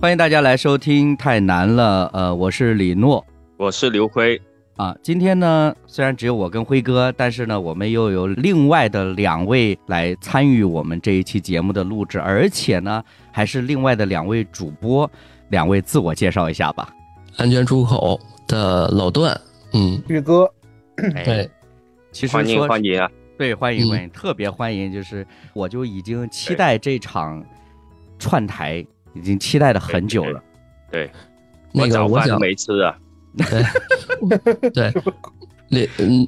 欢迎大家来收听，太难了。呃，我是李诺，我是刘辉啊。今天呢，虽然只有我跟辉哥，但是呢，我们又有另外的两位来参与我们这一期节目的录制，而且呢，还是另外的两位主播。两位自我介绍一下吧。安全出口的老段，嗯，宇哥，对，其实欢迎欢迎啊，对，欢迎欢迎，特别欢迎，就是我就已经期待这场串台。已经期待了很久了，对，那个我想没吃啊，对 对，那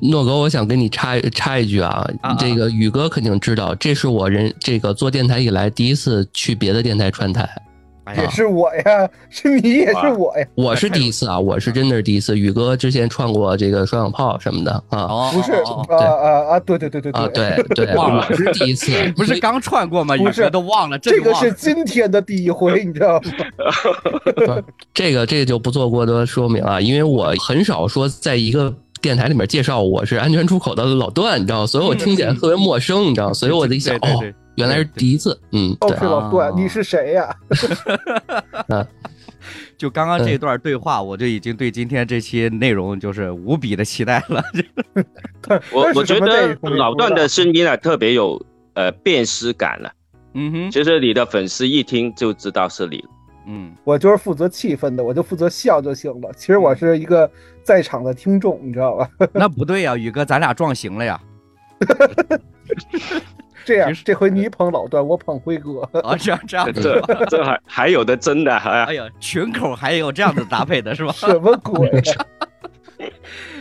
诺哥，我想跟你插插一句啊，这个宇哥肯定知道，这是我人这个做电台以来第一次去别的电台串台。也是我呀，是你也是我呀，我是第一次啊，我是真的是第一次。宇哥之前串过这个双响炮什么的啊，不是啊啊啊，对对对对对，啊对对，忘了。是第一次，不是刚串过吗？不是。都忘了，这个是今天的第一回，你知道吗？这个这个就不做过多说明啊，因为我很少说在一个电台里面介绍我是安全出口的老段，你知道，所以我听起来特别陌生，你知道，所以我一想哦。原来是笛子，嗯，哦，是老段，你是谁呀？就刚刚这段对话，我就已经对今天这期内容就是无比的期待了。我我觉得老段的声音啊，特别有呃辨识感了。嗯哼，其实你的粉丝一听就知道是你。嗯，我就是负责气氛的，我就负责笑就行了。其实我是一个在场的听众，你知道吧？那不对呀，宇哥，咱俩撞型了呀。这样，这回你捧老段，我捧辉哥啊，这样这样，这这还还有的真的，哎呀，群口还有这样子搭配的是吧？什么鬼？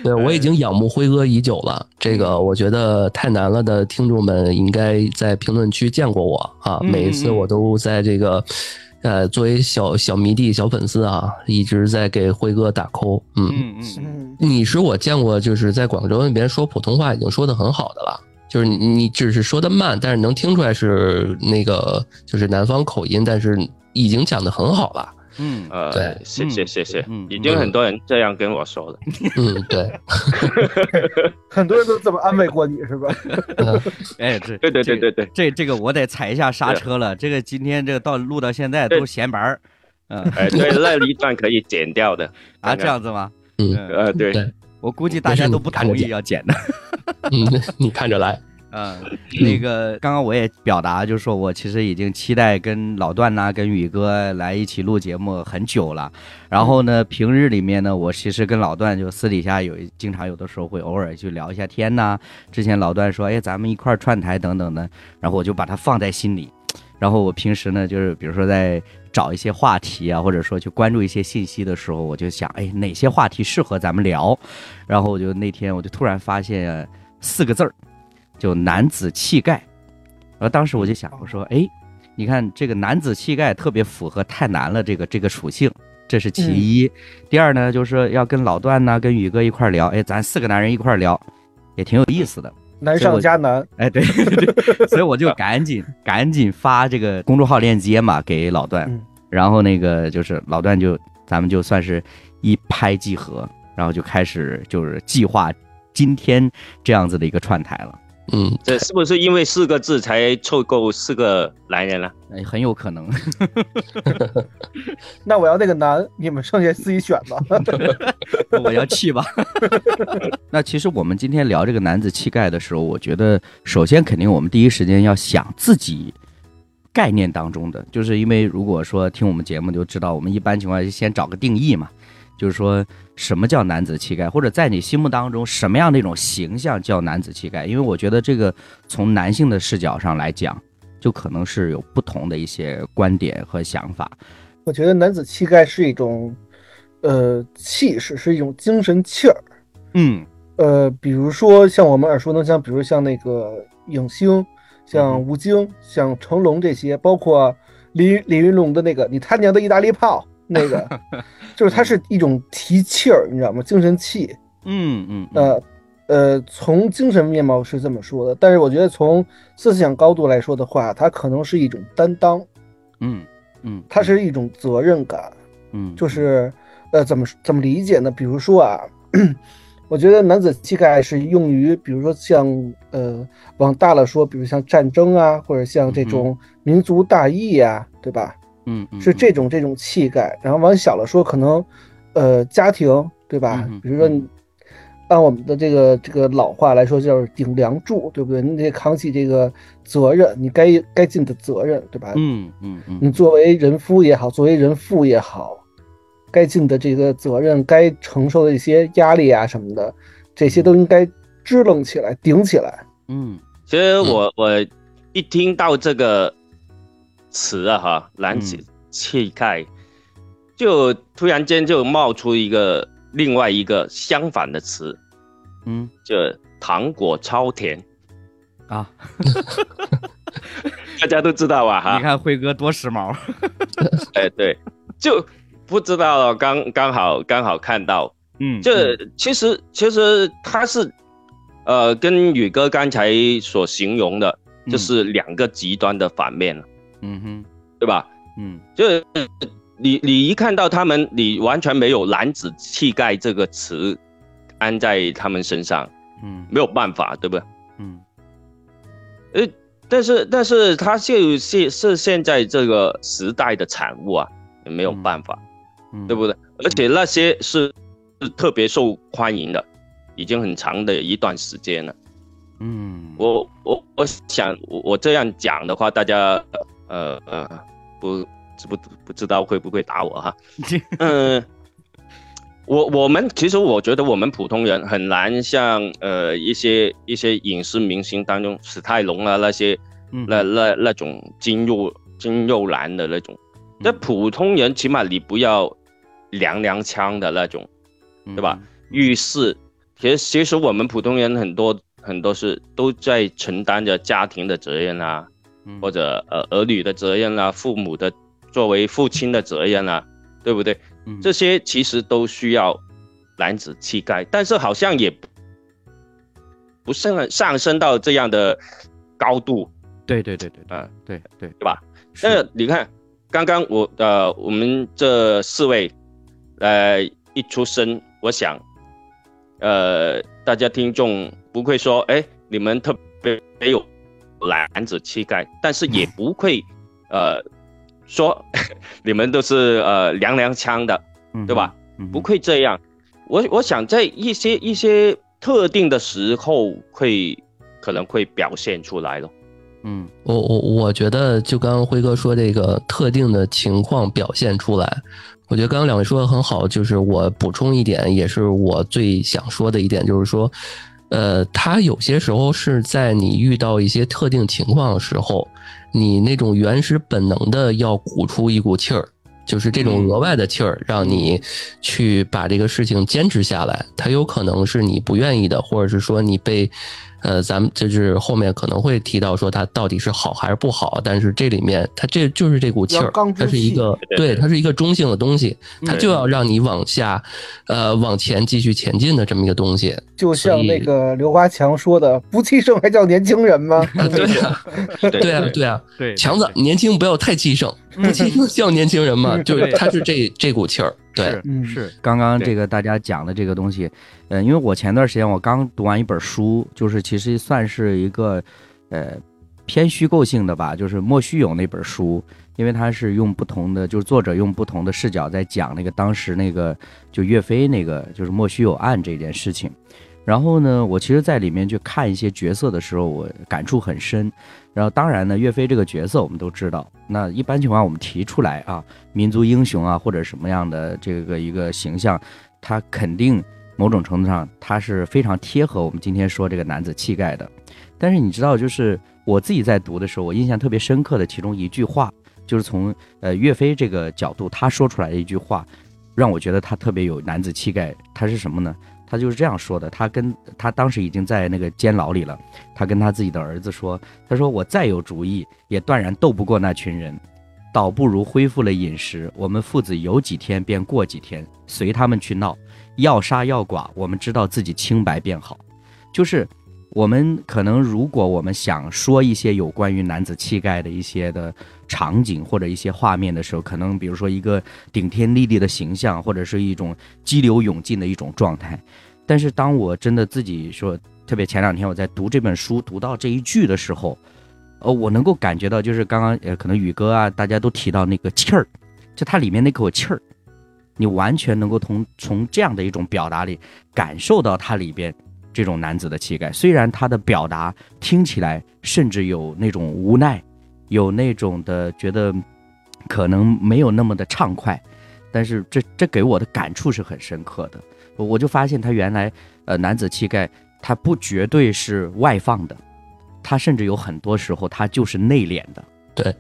对我已经仰慕辉哥已久了，这个我觉得太难了的听众们应该在评论区见过我啊，每一次我都在这个呃作为小小迷弟、小粉丝啊，一直在给辉哥打 call。嗯嗯嗯，你是我见过就是在广州那边说普通话已经说的很好的了。就是你，你只是说的慢，但是能听出来是那个就是南方口音，但是已经讲的很好了。嗯，呃，对，谢谢谢谢，已经很多人这样跟我说了。嗯，对，很多人都这么安慰过你是吧？哎，对对对对对对，这这个我得踩一下刹车了。这个今天这个到录到现在都闲白儿。嗯，哎，对，那 一段可以剪掉的啊，这样子吗？嗯，呃，对。我估计大家都不同意要剪的，嗯，你看着来。嗯，那个刚刚我也表达，就是说我其实已经期待跟老段呐、跟宇哥来一起录节目很久了。然后呢，平日里面呢，我其实跟老段就私底下有经常有的时候会偶尔去聊一下天呐。之前老段说，哎，咱们一块串台等等的，然后我就把它放在心里。然后我平时呢，就是比如说在。找一些话题啊，或者说去关注一些信息的时候，我就想，哎，哪些话题适合咱们聊？然后我就那天我就突然发现四个字儿，就男子气概。然后当时我就想，我说，哎，你看这个男子气概特别符合太难了这个这个属性，这是其一。第二呢，就是要跟老段呢，跟宇哥一块聊，哎，咱四个男人一块聊，也挺有意思的。难上加难，哎，对 对，所以我就赶紧 赶紧发这个公众号链接嘛给老段，然后那个就是老段就咱们就算是一拍即合，然后就开始就是计划今天这样子的一个串台了。嗯，这是不是因为四个字才凑够四个男人了？哎，很有可能。那我要那个男，你们剩下自己选吧。我要气吧。那其实我们今天聊这个男子气概的时候，我觉得首先肯定我们第一时间要想自己概念当中的，就是因为如果说听我们节目就知道，我们一般情况下先找个定义嘛。就是说，什么叫男子气概，或者在你心目当中，什么样的一种形象叫男子气概？因为我觉得这个从男性的视角上来讲，就可能是有不同的一些观点和想法。我觉得男子气概是一种，呃，气势，是一种精神气儿。嗯，呃，比如说像我们耳熟能详，比如像那个影星，像吴京，像成龙这些，包括李李云龙的那个“你他娘的意大利炮”。那个，就是它是一种提气儿，你知道吗？精神气。嗯嗯。呃呃，从精神面貌是这么说的，但是我觉得从思想高度来说的话，它可能是一种担当。嗯嗯。它是一种责任感。嗯。就是呃，怎么怎么理解呢？比如说啊，我觉得男子气概是用于，比如说像呃，往大了说，比如像战争啊，或者像这种民族大义呀，对吧？嗯，是这种这种气概。然后往小了说，可能，呃，家庭对吧？比如说你按我们的这个这个老话来说，就是顶梁柱，对不对？你得扛起这个责任，你该该尽的责任，对吧？嗯嗯嗯，你作为人夫也好，作为人父也好，该尽的这个责任，该承受的一些压力啊什么的，这些都应该支棱起来，顶起来。嗯，其实我我一听到这个词啊哈，男子气概，就突然间就冒出一个另外一个相反的词，嗯，就糖果超甜。啊，大家都知道吧哈？你看辉哥多时髦，哎对，就不知道刚刚好刚好看到，嗯，这其实其实他是。呃，跟宇哥刚才所形容的，就是两个极端的反面了，嗯哼，对吧？嗯，就是你你一看到他们，你完全没有男子气概这个词安在他们身上，嗯，没有办法，对不对？嗯，呃，但是但是他就是是现在这个时代的产物啊，也没有办法，对不对？而且那些是是特别受欢迎的。已经很长的一段时间了，嗯，我我我想我这样讲的话，大家呃呃不知不不知道会不会打我哈？嗯，我我们其实我觉得我们普通人很难像呃一些一些影视明星当中史泰龙啊那些那那那种金肉金肉男的那种，那普通人起码你不要娘娘腔的那种，对吧？遇事。其实，其实我们普通人很多很多是都在承担着家庭的责任啊，或者呃儿女的责任啊，父母的作为父亲的责任啊，对不对？这些其实都需要男子气概，但是好像也不上上升到这样的高度。对对对对，啊，对对对吧？那你看，刚刚我呃我们这四位，呃一出生，我想。呃，大家听众不会说，哎，你们特别没有男子气概，但是也不会，呃，说 你们都是呃娘娘腔的，对吧？不会这样。我我想在一些一些特定的时候会可能会表现出来了。嗯，我我我觉得就刚刚辉哥说这个特定的情况表现出来。我觉得刚刚两位说的很好，就是我补充一点，也是我最想说的一点，就是说，呃，它有些时候是在你遇到一些特定情况的时候，你那种原始本能的要鼓出一股气儿，就是这种额外的气儿，让你去把这个事情坚持下来。它有可能是你不愿意的，或者是说你被。呃，咱们就是后面可能会提到说它到底是好还是不好，但是这里面它这就是这股气儿，它是一个对，它是一个中性的东西，它就要让你往下，呃，往前继续前进的这么一个东西。就像那个刘华强说的：“不气盛还叫年轻人吗？” 对啊，对啊，对啊，对，强子年轻不要太气盛，不气盛叫年轻人嘛？就是他是这这股气儿。是是，刚刚这个大家讲的这个东西，嗯，因为我前段时间我刚读完一本书，就是其实算是一个，呃，偏虚构性的吧，就是莫须有那本书，因为他是用不同的，就是作者用不同的视角在讲那个当时那个就岳飞那个就是莫须有案这件事情。然后呢，我其实，在里面去看一些角色的时候，我感触很深。然后，当然呢，岳飞这个角色我们都知道。那一般情况，我们提出来啊，民族英雄啊，或者什么样的这个一个形象，他肯定某种程度上他是非常贴合我们今天说这个男子气概的。但是你知道，就是我自己在读的时候，我印象特别深刻的其中一句话，就是从呃岳飞这个角度他说出来的一句话，让我觉得他特别有男子气概。他是什么呢？他就是这样说的，他跟他当时已经在那个监牢里了，他跟他自己的儿子说：“他说我再有主意，也断然斗不过那群人，倒不如恢复了饮食，我们父子有几天便过几天，随他们去闹，要杀要剐，我们知道自己清白便好。”就是我们可能如果我们想说一些有关于男子气概的一些的场景或者一些画面的时候，可能比如说一个顶天立地的形象，或者是一种激流勇进的一种状态。但是当我真的自己说，特别前两天我在读这本书，读到这一句的时候，呃，我能够感觉到，就是刚刚呃，可能宇哥啊，大家都提到那个气儿，就它里面那口气儿，你完全能够从从这样的一种表达里感受到它里边这种男子的气概。虽然他的表达听起来甚至有那种无奈，有那种的觉得可能没有那么的畅快，但是这这给我的感触是很深刻的。我就发现他原来呃男子气概，他不绝对是外放的。他甚至有很多时候，他就是内敛的。对，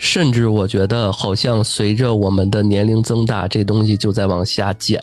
甚至我觉得好像随着我们的年龄增大，这东西就在往下减。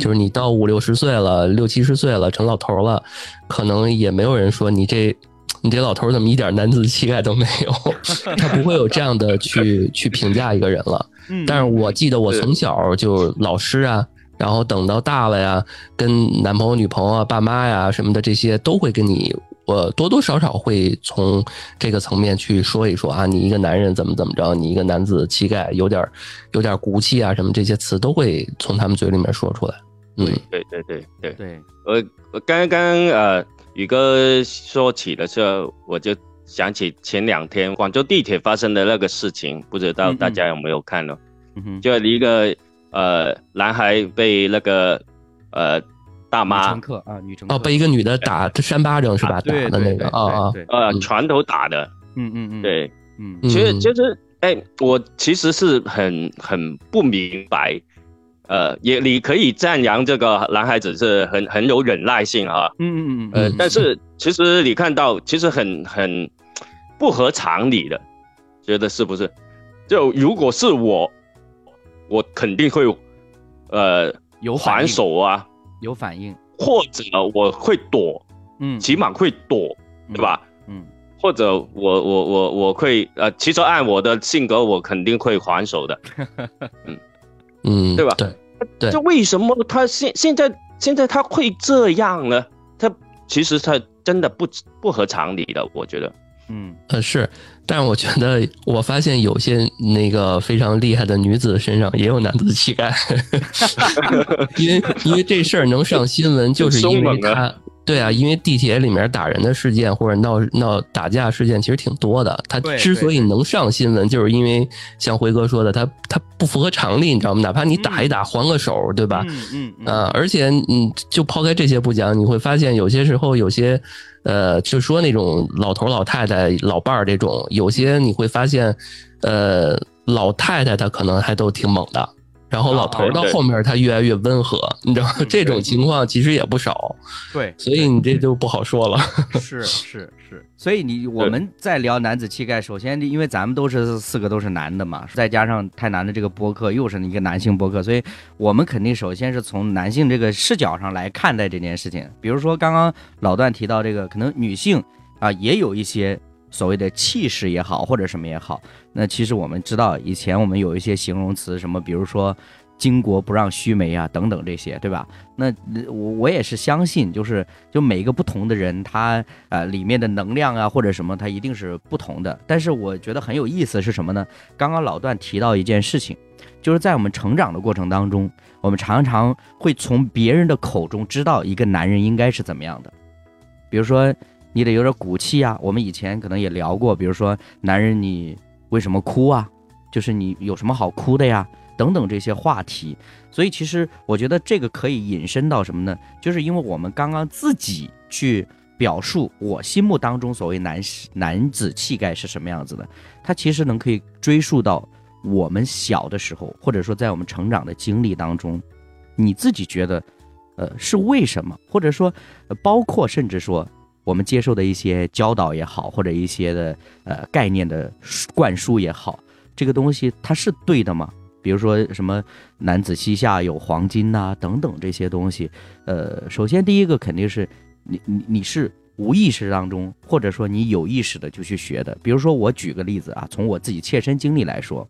就是你到五六十岁了，六七十岁了，成老头了，可能也没有人说你这 你这老头怎么一点男子气概都没有。他不会有这样的去去评价一个人了。但是我记得我从小就老师啊，然后等到大了呀，跟男朋友、女朋友啊、爸妈呀什么的这些都会跟你。我多多少少会从这个层面去说一说啊，你一个男人怎么怎么着，你一个男子气概有点有点骨气啊，什么这些词都会从他们嘴里面说出来。嗯，对对对对对。我我刚刚呃宇哥说起的时候，我就想起前两天广州地铁发生的那个事情，不知道大家有没有看呢？就一个呃男孩被那个呃。大妈。乘客啊，女乘客。哦，被一个女的打扇巴掌是吧？打的那个啊啊，呃，拳头打的，嗯嗯嗯，对，嗯，其实其实，哎，我其实是很很不明白，呃，也你可以赞扬这个男孩子是很很有忍耐性啊，嗯嗯嗯，呃，但是其实你看到其实很很不合常理的，觉得是不是？就如果是我，我肯定会呃有还手啊。有反应，或者我会躲，嗯，起码会躲，对吧？嗯，或者我我我我会呃，其实按我的性格，我肯定会还手的，嗯嗯，对吧？对对，这为什么他现现在现在他会这样呢？他其实他真的不不合常理的，我觉得。嗯呃是，但是我觉得我发现有些那个非常厉害的女子身上也有男子气概，因为因为这事儿能上新闻，就是因为他。对啊，因为地铁里面打人的事件或者闹闹打架事件其实挺多的。他之所以能上新闻，就是因为像辉哥说的，他他不符合常理，你知道吗？哪怕你打一打，还个手，对吧？嗯嗯啊，而且嗯，就抛开这些不讲，你会发现有些时候有些，呃，就说那种老头老太太老伴儿这种，有些你会发现，呃，老太太她可能还都挺猛的。然后老头到后面他越来越温和，你知道这种情况其实也不少。对，所以你这就不好说了。是是是，所以你我们在聊男子气概，首先因为咱们都是四个都是男的嘛，再加上太难的这个播客又是一个男性播客，所以我们肯定首先是从男性这个视角上来看待这件事情。比如说刚刚老段提到这个，可能女性啊也有一些所谓的气势也好，或者什么也好。那其实我们知道，以前我们有一些形容词，什么比如说“巾帼不让须眉”啊，等等这些，对吧？那我我也是相信，就是就每一个不同的人，他呃里面的能量啊或者什么，他一定是不同的。但是我觉得很有意思是什么呢？刚刚老段提到一件事情，就是在我们成长的过程当中，我们常常会从别人的口中知道一个男人应该是怎么样的，比如说你得有点骨气啊。我们以前可能也聊过，比如说男人你。为什么哭啊？就是你有什么好哭的呀？等等这些话题。所以其实我觉得这个可以引申到什么呢？就是因为我们刚刚自己去表述我心目当中所谓男男子气概是什么样子的，它其实能可以追溯到我们小的时候，或者说在我们成长的经历当中，你自己觉得，呃，是为什么？或者说，包括甚至说。我们接受的一些教导也好，或者一些的呃概念的灌输也好，这个东西它是对的吗？比如说什么男子膝下有黄金呐，等等这些东西。呃，首先第一个肯定是你你你是无意识当中，或者说你有意识的就去学的。比如说我举个例子啊，从我自己切身经历来说，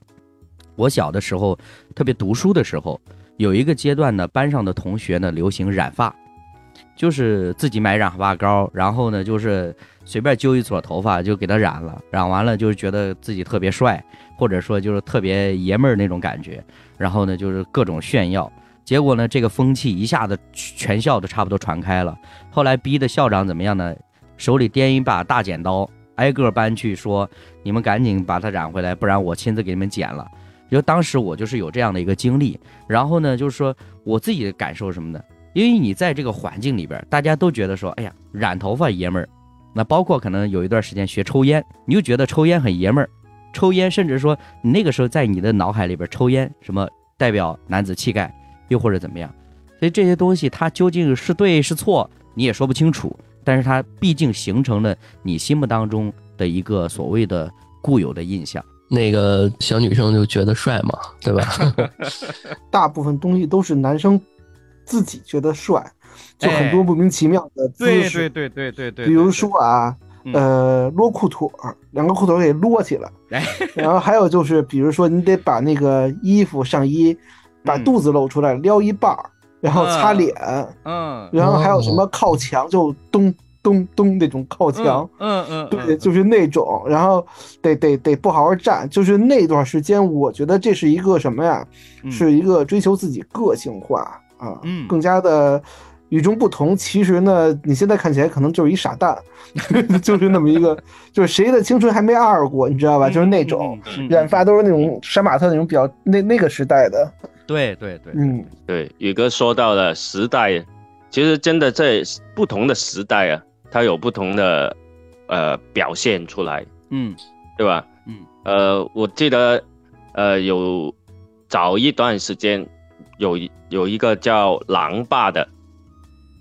我小的时候特别读书的时候，有一个阶段呢，班上的同学呢流行染发。就是自己买染发膏，然后呢，就是随便揪一撮头发就给它染了，染完了就是觉得自己特别帅，或者说就是特别爷们儿那种感觉，然后呢就是各种炫耀，结果呢这个风气一下子全校都差不多传开了。后来逼的校长怎么样呢？手里掂一把大剪刀，挨个班去说，你们赶紧把它染回来，不然我亲自给你们剪了。就当时我就是有这样的一个经历，然后呢，就是说我自己的感受什么的，因为你在这个环境里边，大家都觉得说，哎呀，染头发爷们儿，那包括可能有一段时间学抽烟，你就觉得抽烟很爷们儿，抽烟甚至说你那个时候在你的脑海里边抽烟什么代表男子气概，又或者怎么样。所以这些东西它究竟是对是错，你也说不清楚。但是它毕竟形成了你心目当中的一个所谓的固有的印象。那个小女生就觉得帅嘛，对吧？大部分东西都是男生自己觉得帅，就很多莫名其妙的姿势。对对对对对比如说啊，呃，撸裤腿儿，两个裤腿给撸起来。然后还有就是，比如说你得把那个衣服上衣把肚子露出来，撩一半儿。然后擦脸，嗯，然后还有什么靠墙就咚咚咚那种靠墙，嗯嗯，对，就是那种，然后得得得不好好站，就是那段时间，我觉得这是一个什么呀？是一个追求自己个性化啊，嗯，更加的与众不同。其实呢，你现在看起来可能就是一傻蛋，就是那么一个，就是谁的青春还没二过，你知道吧？就是那种染发都是那种杀马特那种比较那那个时代的。对对对，嗯，对，宇哥说到了时代，其实真的在不同的时代啊，它有不同的呃表现出来，嗯，对吧？嗯，呃，我记得呃有早一段时间有一有一个叫狼爸的，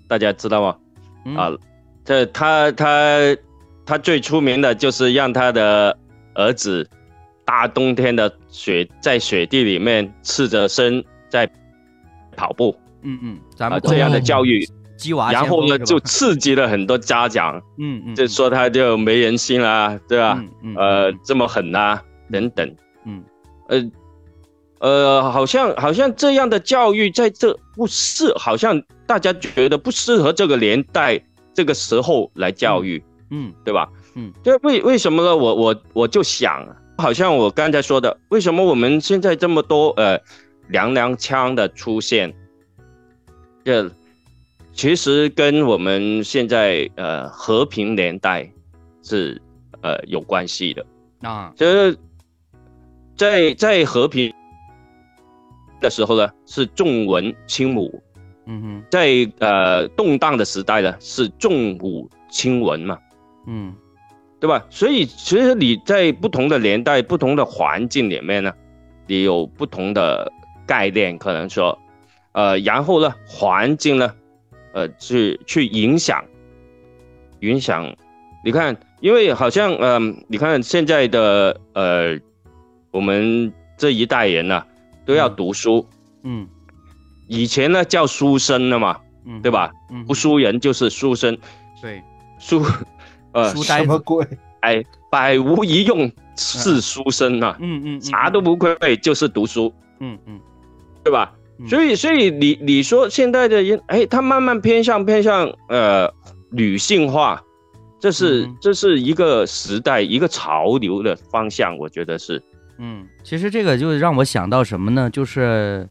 大家知道吗？啊，这他他他最出名的就是让他的儿子。大冬天的雪，在雪地里面赤着身在跑步，嗯嗯，咱们这样的教育，然后呢就刺激了很多家长，嗯嗯，就说他就没人性啊，对吧？呃，这么狠啊，等等，嗯，呃呃，好像好像这样的教育在这不是，好像大家觉得不适合这个年代这个时候来教育，嗯，对吧？嗯，这为为什么呢？我我我就想。好像我刚才说的，为什么我们现在这么多呃娘娘腔的出现？这其实跟我们现在呃和平年代是呃有关系的啊。就是在在和平的时候呢，是重文轻武，嗯哼，在呃动荡的时代呢，是重武轻文嘛，嗯。对吧？所以其实你在不同的年代、不同的环境里面呢，你有不同的概念，可能说，呃，然后呢，环境呢，呃，去去影响，影响。你看，因为好像，嗯，你看现在的，呃，我们这一代人呢，都要读书，嗯，以前呢叫书生了嘛，嗯，对吧？嗯，不书人就是书生，对，书。呃，什么鬼？哎，百无一用是书生啊，嗯嗯，啥都不会，就是读书，嗯嗯，对吧？所以，所以你你说现在的人，哎，他慢慢偏向偏向呃女性化，这是这是一个时代一个潮流的方向，我觉得是。嗯，其实这个就让我想到什么呢？就是，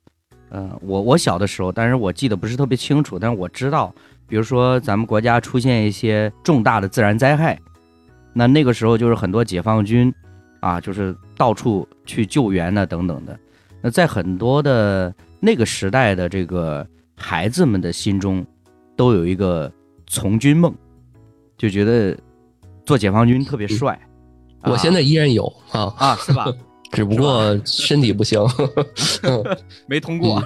呃，我我小的时候，但是我记得不是特别清楚，但是我知道。比如说，咱们国家出现一些重大的自然灾害，那那个时候就是很多解放军，啊，就是到处去救援呢，等等的。那在很多的那个时代的这个孩子们的心中，都有一个从军梦，就觉得做解放军特别帅。我现在依然有啊啊，是吧？只不过身体不行 没通过。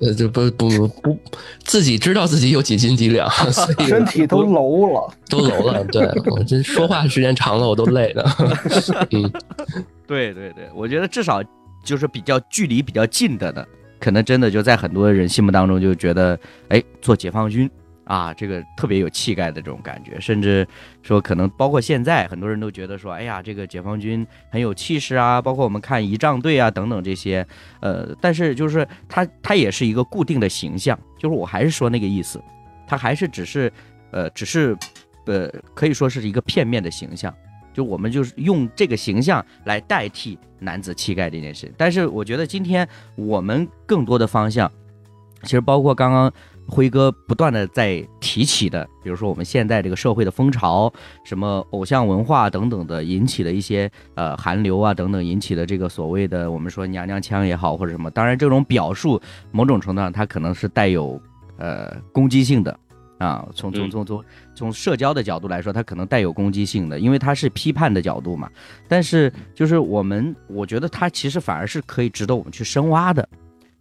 呃，就不不不，自己知道自己有几斤几两，身体都楼了，都楼了。对我这说话时间长了，我都累了。嗯，对对对，我觉得至少就是比较距离比较近的呢，可能真的就在很多人心目当中就觉得，哎，做解放军。啊，这个特别有气概的这种感觉，甚至说可能包括现在很多人都觉得说，哎呀，这个解放军很有气势啊，包括我们看仪仗队啊等等这些，呃，但是就是他他也是一个固定的形象，就是我还是说那个意思，他还是只是，呃，只是，呃，可以说是一个片面的形象，就我们就是用这个形象来代替男子气概这件事，但是我觉得今天我们更多的方向，其实包括刚刚。辉哥不断的在提起的，比如说我们现在这个社会的风潮，什么偶像文化等等的引起的一些呃韩流啊等等引起的这个所谓的我们说娘娘腔也好或者什么，当然这种表述某种程度上它可能是带有呃攻击性的。啊，从从从从从社交的角度来说，它可能带有攻击性的，因为它是批判的角度嘛。但是就是我们，我觉得它其实反而是可以值得我们去深挖的。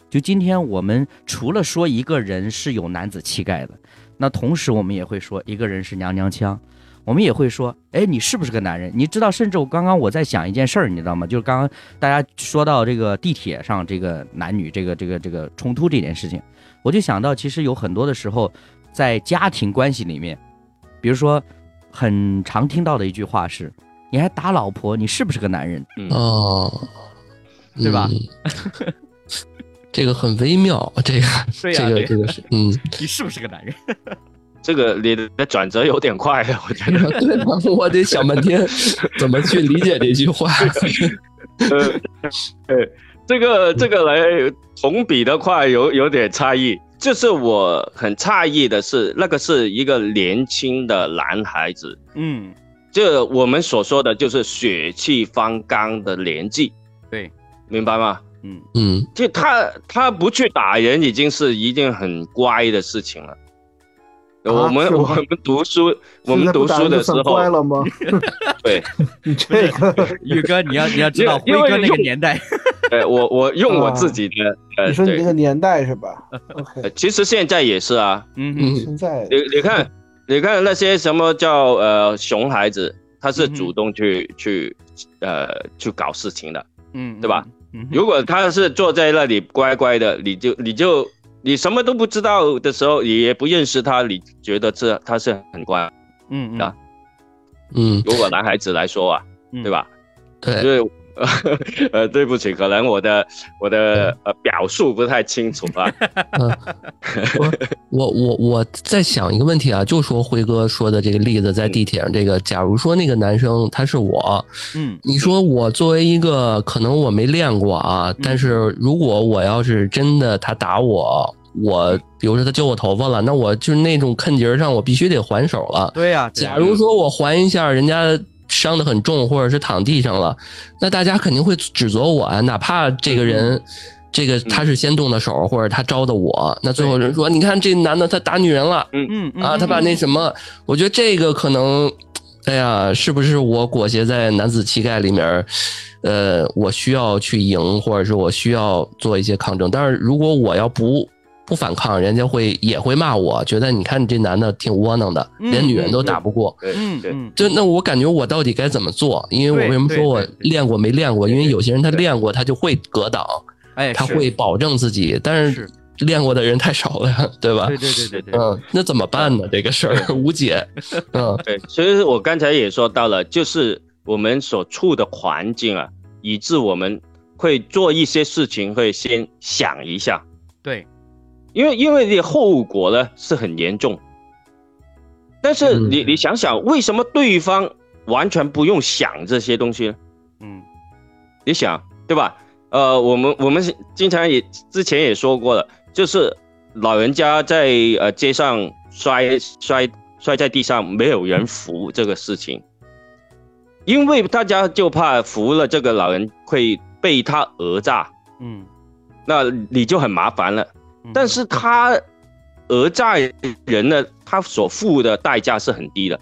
就今天我们除了说一个人是有男子气概的，那同时我们也会说一个人是娘娘腔，我们也会说，哎，你是不是个男人？你知道，甚至我刚刚我在想一件事儿，你知道吗？就是刚刚大家说到这个地铁上这个男女这个这个这个冲突这件事情，我就想到其实有很多的时候。在家庭关系里面，比如说，很常听到的一句话是：“你还打老婆，你是不是个男人？”哦，对吧？这个很微妙，这个，这个，这个是，嗯，你是不是个男人？这个你的转折有点快，我觉得。对，我得想半天怎么去理解这句话。呃，这个这个来同比的快，有有点差异。就是我很诧异的是，那个是一个年轻的男孩子，嗯，这我们所说的就是血气方刚的年纪，对，明白吗？嗯嗯，就他他不去打人，已经是一件很乖的事情了。我们我们读书，我们读书的时候乖了吗？对，这个 宇哥，你要你要知道辉哥那个年代。对我我用我自己的，你说你那个年代是吧？OK，其实现在也是啊。嗯嗯，现在你你看，你看那些什么叫呃熊孩子，他是主动去去呃去搞事情的，嗯，对吧？如果他是坐在那里乖乖的，你就你就你什么都不知道的时候，你也不认识他，你觉得这他是很乖，嗯啊，嗯，如果男孩子来说啊，对吧？对，所以。呃，对不起，可能我的我的呃表述不太清楚 吧。我我我在想一个问题啊，就说辉哥说的这个例子，在地铁上这个，假如说那个男生他是我，嗯，你说我作为一个可能我没练过啊，但是如果我要是真的他打我，我比如说他揪我头发了，那我就是那种坑节上，我必须得还手了。对呀，假如说我还一下人家。伤得很重，或者是躺地上了，那大家肯定会指责我啊！哪怕这个人，这个他是先动的手，或者他招的我，那最后人说：“你看这男的他打女人了。”嗯嗯啊，他把那什么，我觉得这个可能，哎呀，是不是我裹挟在男子气概里面？呃，我需要去赢，或者是我需要做一些抗争。但是如果我要不。不反抗，人家会也会骂我，觉得你看你这男的挺窝囊的，连女人都打不过。嗯对，就那我感觉我到底该怎么做？因为我为什么说我练过没练过？因为有些人他练过，他就会格挡，哎，他会保证自己，但是练过的人太少了，对吧？对对对对对。嗯，那怎么办呢？这个事儿无解。嗯，对，所以我刚才也说到了，就是我们所处的环境啊，以致我们会做一些事情会先想一下。对。因为因为你后果呢是很严重，但是你你想想，为什么对方完全不用想这些东西呢？嗯，你想对吧？呃，我们我们经常也之前也说过了，就是老人家在呃街上摔摔摔在地上，没有人扶这个事情，因为大家就怕扶了这个老人会被他讹诈，嗯，那你就很麻烦了。但是他讹诈人呢，他所付的代价是很低的，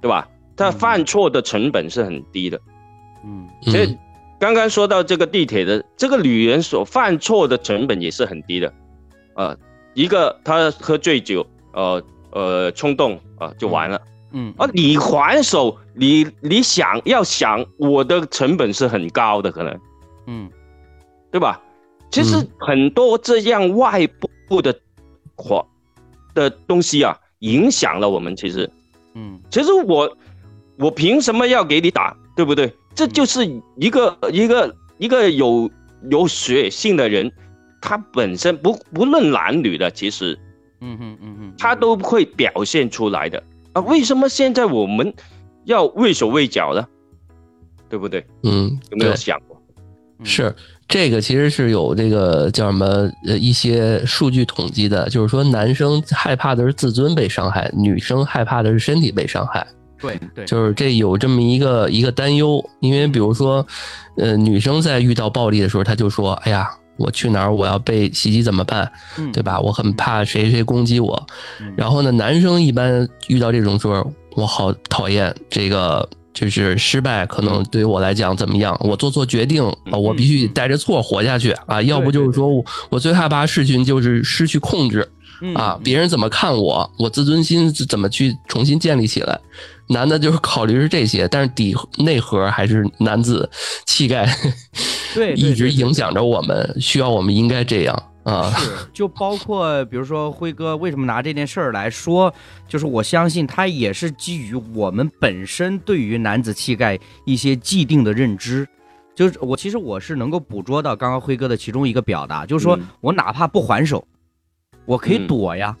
对吧？他犯错的成本是很低的，嗯。所以刚刚说到这个地铁的这个女人所犯错的成本也是很低的，呃，一个她喝醉酒，呃呃冲动啊就完了，嗯。啊，你还手，你你想要想我的成本是很高的，可能，嗯，对吧？其实很多这样外部的，话的东西啊，影响了我们。其实，嗯，其实我我凭什么要给你打，对不对？这就是一个一个一个有有血性的人，他本身不不论男女的，其实，嗯嗯嗯嗯，他都会表现出来的啊。为什么现在我们要畏手畏脚呢？对不对？嗯，有没有想过？是。这个其实是有这个叫什么呃一些数据统计的，就是说男生害怕的是自尊被伤害，女生害怕的是身体被伤害。对对，就是这有这么一个一个担忧，因为比如说，呃，女生在遇到暴力的时候，她就说：“哎呀，我去哪儿我要被袭击怎么办？对吧？我很怕谁谁攻击我。”然后呢，男生一般遇到这种时候，我好讨厌这个。就是失败，可能对于我来讲怎么样？我做错决定啊，我必须带着错活下去啊！要不就是说我我最害怕事情就是失去控制啊！别人怎么看我，我自尊心怎么去重新建立起来？男的就是考虑是这些，但是底内核还是男子气概，对，一直影响着我们，需要我们应该这样。啊，是，就包括比如说辉哥为什么拿这件事儿来说，就是我相信他也是基于我们本身对于男子气概一些既定的认知，就是我其实我是能够捕捉到刚刚辉哥的其中一个表达，就是说我哪怕不还手，我可以躲呀，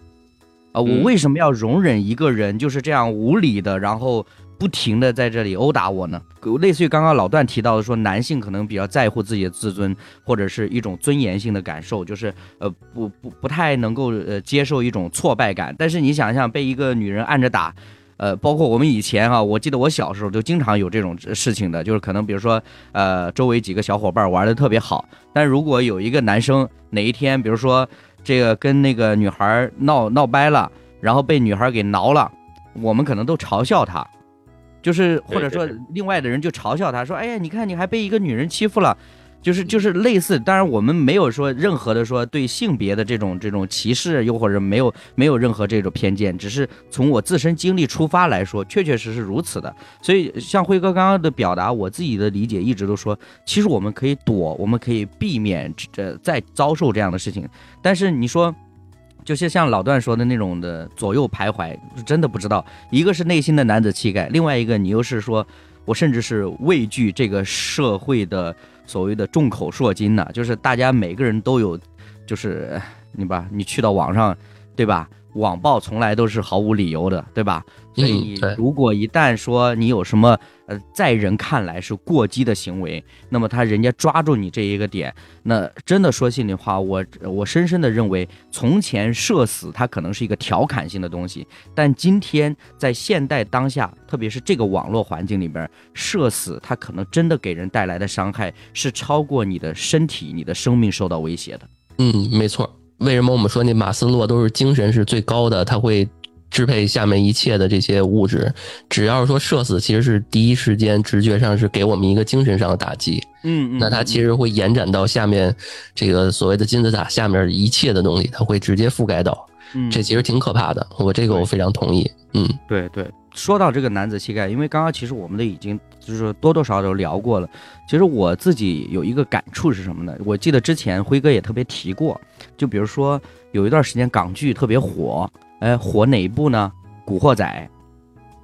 啊，我为什么要容忍一个人就是这样无理的，然后。不停的在这里殴打我呢，类似于刚刚老段提到的，说男性可能比较在乎自己的自尊，或者是一种尊严性的感受，就是呃不不不太能够呃接受一种挫败感。但是你想想被一个女人按着打，呃，包括我们以前哈，我记得我小时候就经常有这种事情的，就是可能比如说呃周围几个小伙伴玩的特别好，但如果有一个男生哪一天，比如说这个跟那个女孩闹闹掰了，然后被女孩给挠了，我们可能都嘲笑他。就是或者说，另外的人就嘲笑他说：“哎呀，你看你还被一个女人欺负了。”就是就是类似，当然我们没有说任何的说对性别的这种这种歧视，又或者没有没有任何这种偏见，只是从我自身经历出发来说，确确实实如此的。所以像辉哥刚刚的表达，我自己的理解一直都说，其实我们可以躲，我们可以避免这再遭受这样的事情。但是你说。就是像老段说的那种的左右徘徊，真的不知道。一个是内心的男子气概，另外一个你又是说，我甚至是畏惧这个社会的所谓的众口铄金呢。就是大家每个人都有，就是你吧，你去到网上，对吧？网暴从来都是毫无理由的，对吧？所以你如果一旦说你有什么呃，在人看来是过激的行为，那么他人家抓住你这一个点，那真的说心里话，我我深深的认为，从前社死它可能是一个调侃性的东西，但今天在现代当下，特别是这个网络环境里边，社死它可能真的给人带来的伤害是超过你的身体、你的生命受到威胁的。嗯，没错。为什么我们说那马斯洛都是精神是最高的？他会支配下面一切的这些物质。只要是说射死，其实是第一时间直觉上是给我们一个精神上的打击。嗯，那它其实会延展到下面这个所谓的金字塔下面一切的东西，它会直接覆盖到。嗯，这其实挺可怕的。我这个我非常同意。嗯，对对。说到这个男子气概，因为刚刚其实我们都已经就是多多少少都聊过了。其实我自己有一个感触是什么呢？我记得之前辉哥也特别提过，就比如说有一段时间港剧特别火，哎，火哪一部呢？《古惑仔》，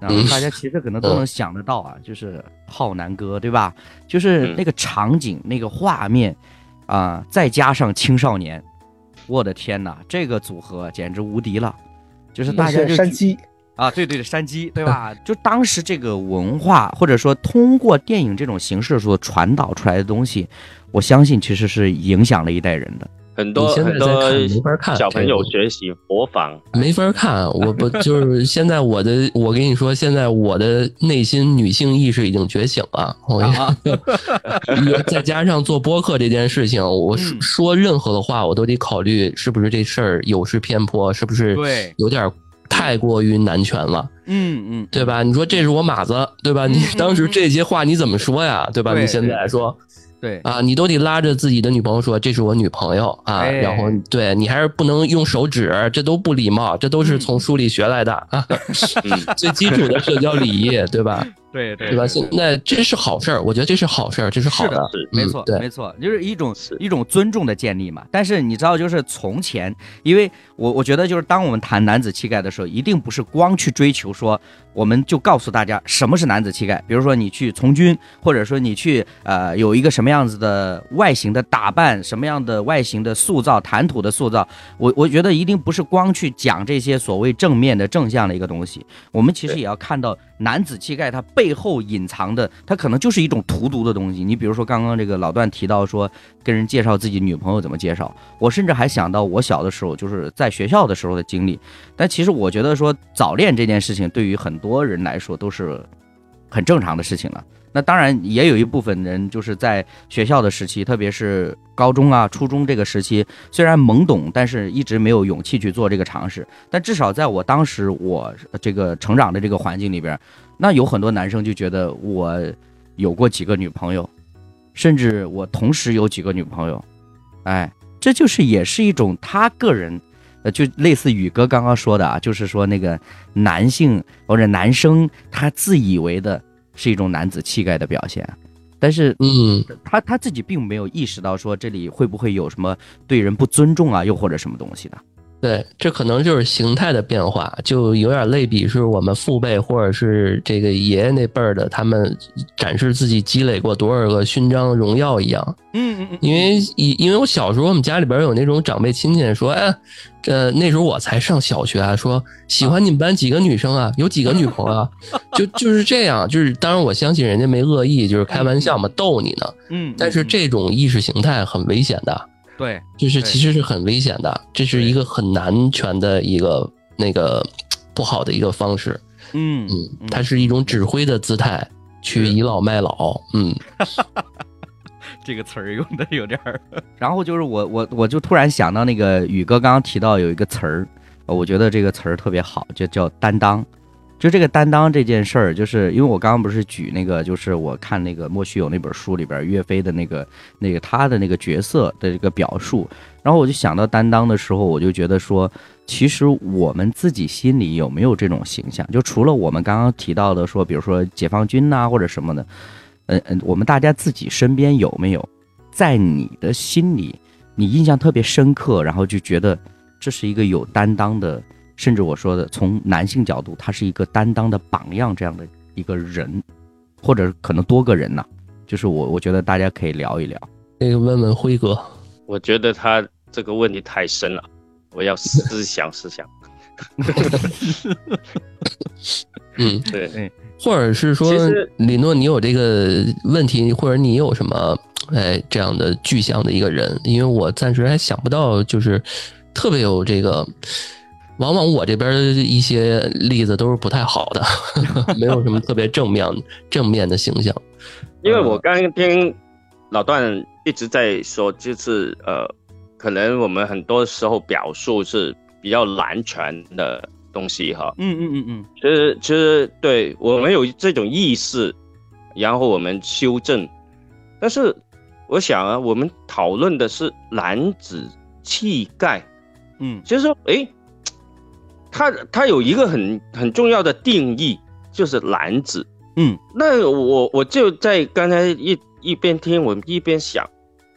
然后大家其实可能都能想得到啊，就是浩南哥，对吧？就是那个场景、那个画面啊，再加上青少年，我的天哪，这个组合简直无敌了！就是大家就山鸡。啊，对对对，山鸡，对吧？就当时这个文化，或者说通过电影这种形式所传导出来的东西，我相信其实是影响了一代人的。很多很多没法看，小朋友学习模仿没法看。我不就是现在我的，我跟你说，现在我的内心女性意识已经觉醒了。我再加上做播客这件事情，我说任何的话，我都得考虑是不是这事儿有失偏颇，是不是对有点。太过于男权了，嗯嗯，对吧？你说这是我马子，对吧？你当时这些话你怎么说呀？对吧？你现在说，对啊，你都得拉着自己的女朋友说这是我女朋友啊，然后对你还是不能用手指，这都不礼貌，这都是从书里学来的。啊，最基础的社交礼仪，对吧？对对对吧？现那这是好事儿，我觉得这是好事儿，这是好的，没错，没错，就是一种一种尊重的建立嘛。但是你知道，就是从前，因为我我觉得，就是当我们谈男子气概的时候，一定不是光去追求说，我们就告诉大家什么是男子气概。比如说你去从军，或者说你去呃有一个什么样子的外形的打扮，什么样的外形的塑造，谈吐的塑造。我我觉得一定不是光去讲这些所谓正面的正向的一个东西，我们其实也要看到男子气概它背。背后隐藏的，它可能就是一种荼毒的东西。你比如说刚刚这个老段提到说，跟人介绍自己女朋友怎么介绍，我甚至还想到我小的时候就是在学校的时候的经历。但其实我觉得说早恋这件事情对于很多人来说都是很正常的事情了。那当然也有一部分人就是在学校的时期，特别是高中啊、初中这个时期，虽然懵懂，但是一直没有勇气去做这个尝试。但至少在我当时我这个成长的这个环境里边，那有很多男生就觉得我有过几个女朋友，甚至我同时有几个女朋友，哎，这就是也是一种他个人，呃，就类似宇哥刚刚说的啊，就是说那个男性或者男生他自以为的。是一种男子气概的表现，但是，嗯，他他自己并没有意识到说这里会不会有什么对人不尊重啊，又或者什么东西的。对，这可能就是形态的变化，就有点类比是我们父辈或者是这个爷爷那辈儿的，他们展示自己积累过多少个勋章荣耀一样。嗯嗯嗯。因为因因为我小时候我们家里边有那种长辈亲戚说，哎，呃那时候我才上小学啊，说喜欢你们班几个女生啊，有几个女朋友，啊，就就是这样，就是当然我相信人家没恶意，就是开玩笑嘛，逗你呢。嗯。但是这种意识形态很危险的。对，就是其实是很危险的，这是一个很难全的一个那个不好的一个方式。嗯嗯，它是一种指挥的姿态，去倚老卖老。嗯，这个词儿用的有点儿。然后就是我我我就突然想到那个宇哥刚刚提到有一个词儿，我觉得这个词儿特别好，就叫担当。就这个担当这件事儿，就是因为我刚刚不是举那个，就是我看那个莫须有那本书里边岳飞的那个那个他的那个角色的这个表述，然后我就想到担当的时候，我就觉得说，其实我们自己心里有没有这种形象？就除了我们刚刚提到的说，比如说解放军呐或者什么的，嗯嗯，我们大家自己身边有没有，在你的心里，你印象特别深刻，然后就觉得这是一个有担当的。甚至我说的，从男性角度，他是一个担当的榜样，这样的一个人，或者可能多个人呢。就是我，我觉得大家可以聊一聊。那个问问辉哥，我觉得他这个问题太深了，我要思想思想。嗯，对，或者是说，李诺，你有这个问题，或者你有什么哎这样的具象的一个人？因为我暂时还想不到，就是特别有这个。往往我这边一些例子都是不太好的，没有什么特别正面正面的形象。因为我刚听老段一直在说，就是呃，可能我们很多时候表述是比较男权的东西哈。嗯嗯嗯嗯。其实其实对我们有这种意识，然后我们修正。但是我想啊，我们讨论的是男子气概。嗯，其实说哎。他他有一个很很重要的定义，就是男子。嗯，那我我就在刚才一一边听，我一边想，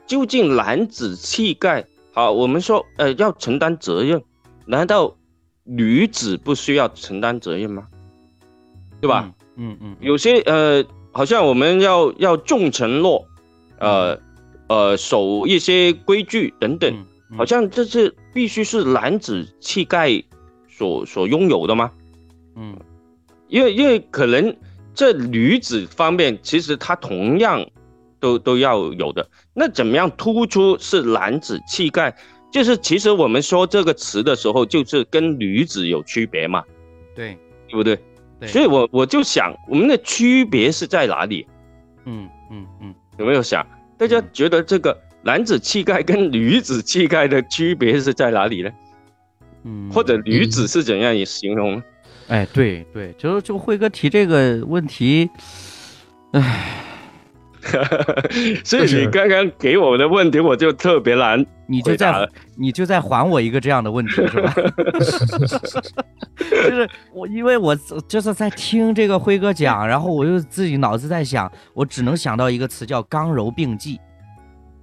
究竟男子气概好？我们说，呃，要承担责任，难道女子不需要承担责任吗？对吧？嗯嗯，有些呃，好像我们要要重承诺，呃呃，守一些规矩等等，好像这是必须是男子气概。所所拥有的吗？嗯，因为因为可能这女子方面，其实她同样都都要有的。那怎么样突出是男子气概？就是其实我们说这个词的时候，就是跟女子有区别嘛？对，对不对？对。所以我我就想，我们的区别是在哪里？嗯嗯嗯，有没有想？大家觉得这个男子气概跟女子气概的区别是在哪里呢？或者女子是怎样以形容？哎，对对，就是就辉哥提这个问题，哎，所以你刚刚给我的问题，我就特别难，你就在你就在还我一个这样的问题是吧？就是我，因为我就是在听这个辉哥讲，然后我又自己脑子在想，我只能想到一个词叫刚柔并济。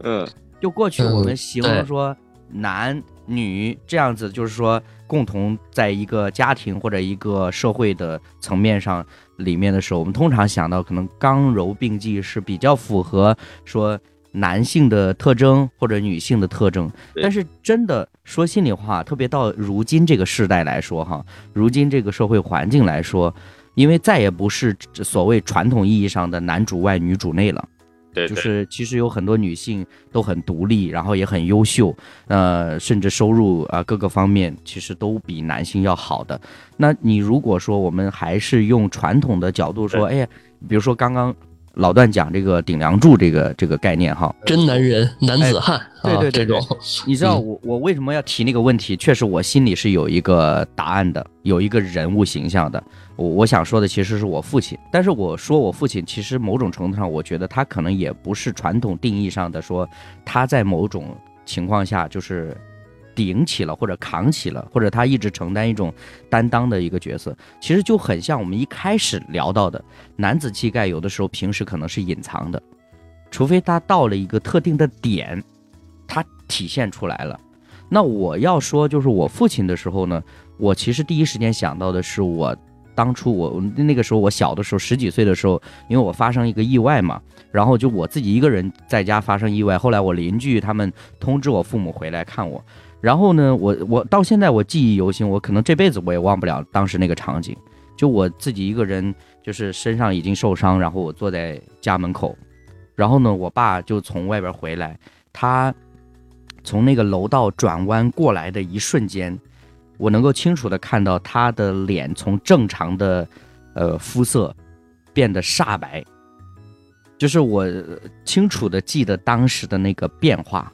嗯，就过去我们形容说男。女这样子，就是说，共同在一个家庭或者一个社会的层面上里面的时候，我们通常想到可能刚柔并济是比较符合说男性的特征或者女性的特征。但是真的说心里话，特别到如今这个时代来说，哈，如今这个社会环境来说，因为再也不是所谓传统意义上的男主外女主内了。对，就是其实有很多女性都很独立，然后也很优秀，呃，甚至收入啊各个方面其实都比男性要好的。那你如果说我们还是用传统的角度说，哎呀，比如说刚刚老段讲这个顶梁柱这个这个概念哈，真男人男子汉，对对这种，你知道我我为什么要提那个问题？确实我心里是有一个答案的，有一个人物形象的。我我想说的其实是我父亲，但是我说我父亲，其实某种程度上，我觉得他可能也不是传统定义上的说他在某种情况下就是顶起了或者扛起了，或者他一直承担一种担当的一个角色，其实就很像我们一开始聊到的男子气概，有的时候平时可能是隐藏的，除非他到了一个特定的点，他体现出来了。那我要说就是我父亲的时候呢，我其实第一时间想到的是我。当初我那个时候我小的时候十几岁的时候，因为我发生一个意外嘛，然后就我自己一个人在家发生意外。后来我邻居他们通知我父母回来看我，然后呢，我我到现在我记忆犹新，我可能这辈子我也忘不了当时那个场景。就我自己一个人，就是身上已经受伤，然后我坐在家门口，然后呢，我爸就从外边回来，他从那个楼道转弯过来的一瞬间。我能够清楚的看到他的脸从正常的，呃肤色，变得煞白，就是我清楚的记得当时的那个变化，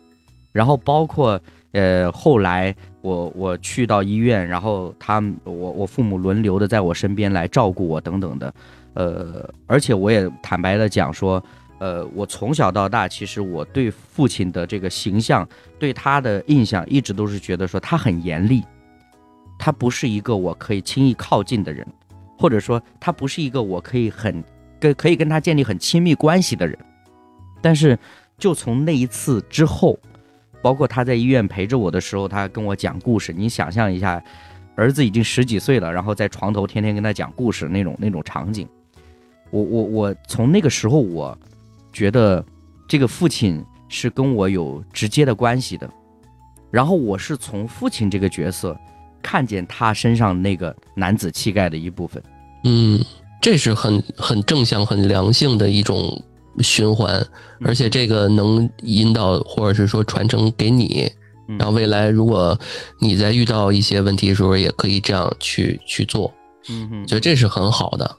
然后包括呃后来我我去到医院，然后他我我父母轮流的在我身边来照顾我等等的，呃而且我也坦白的讲说，呃我从小到大其实我对父亲的这个形象，对他的印象一直都是觉得说他很严厉。他不是一个我可以轻易靠近的人，或者说他不是一个我可以很跟可以跟他建立很亲密关系的人。但是，就从那一次之后，包括他在医院陪着我的时候，他跟我讲故事。你想象一下，儿子已经十几岁了，然后在床头天天跟他讲故事那种那种场景。我我我从那个时候，我觉得这个父亲是跟我有直接的关系的。然后我是从父亲这个角色。看见他身上那个男子气概的一部分，嗯，这是很很正向、很良性的一种循环，而且这个能引导或者是说传承给你，然后未来如果你在遇到一些问题的时候，也可以这样去去做，嗯嗯，觉得这是很好的。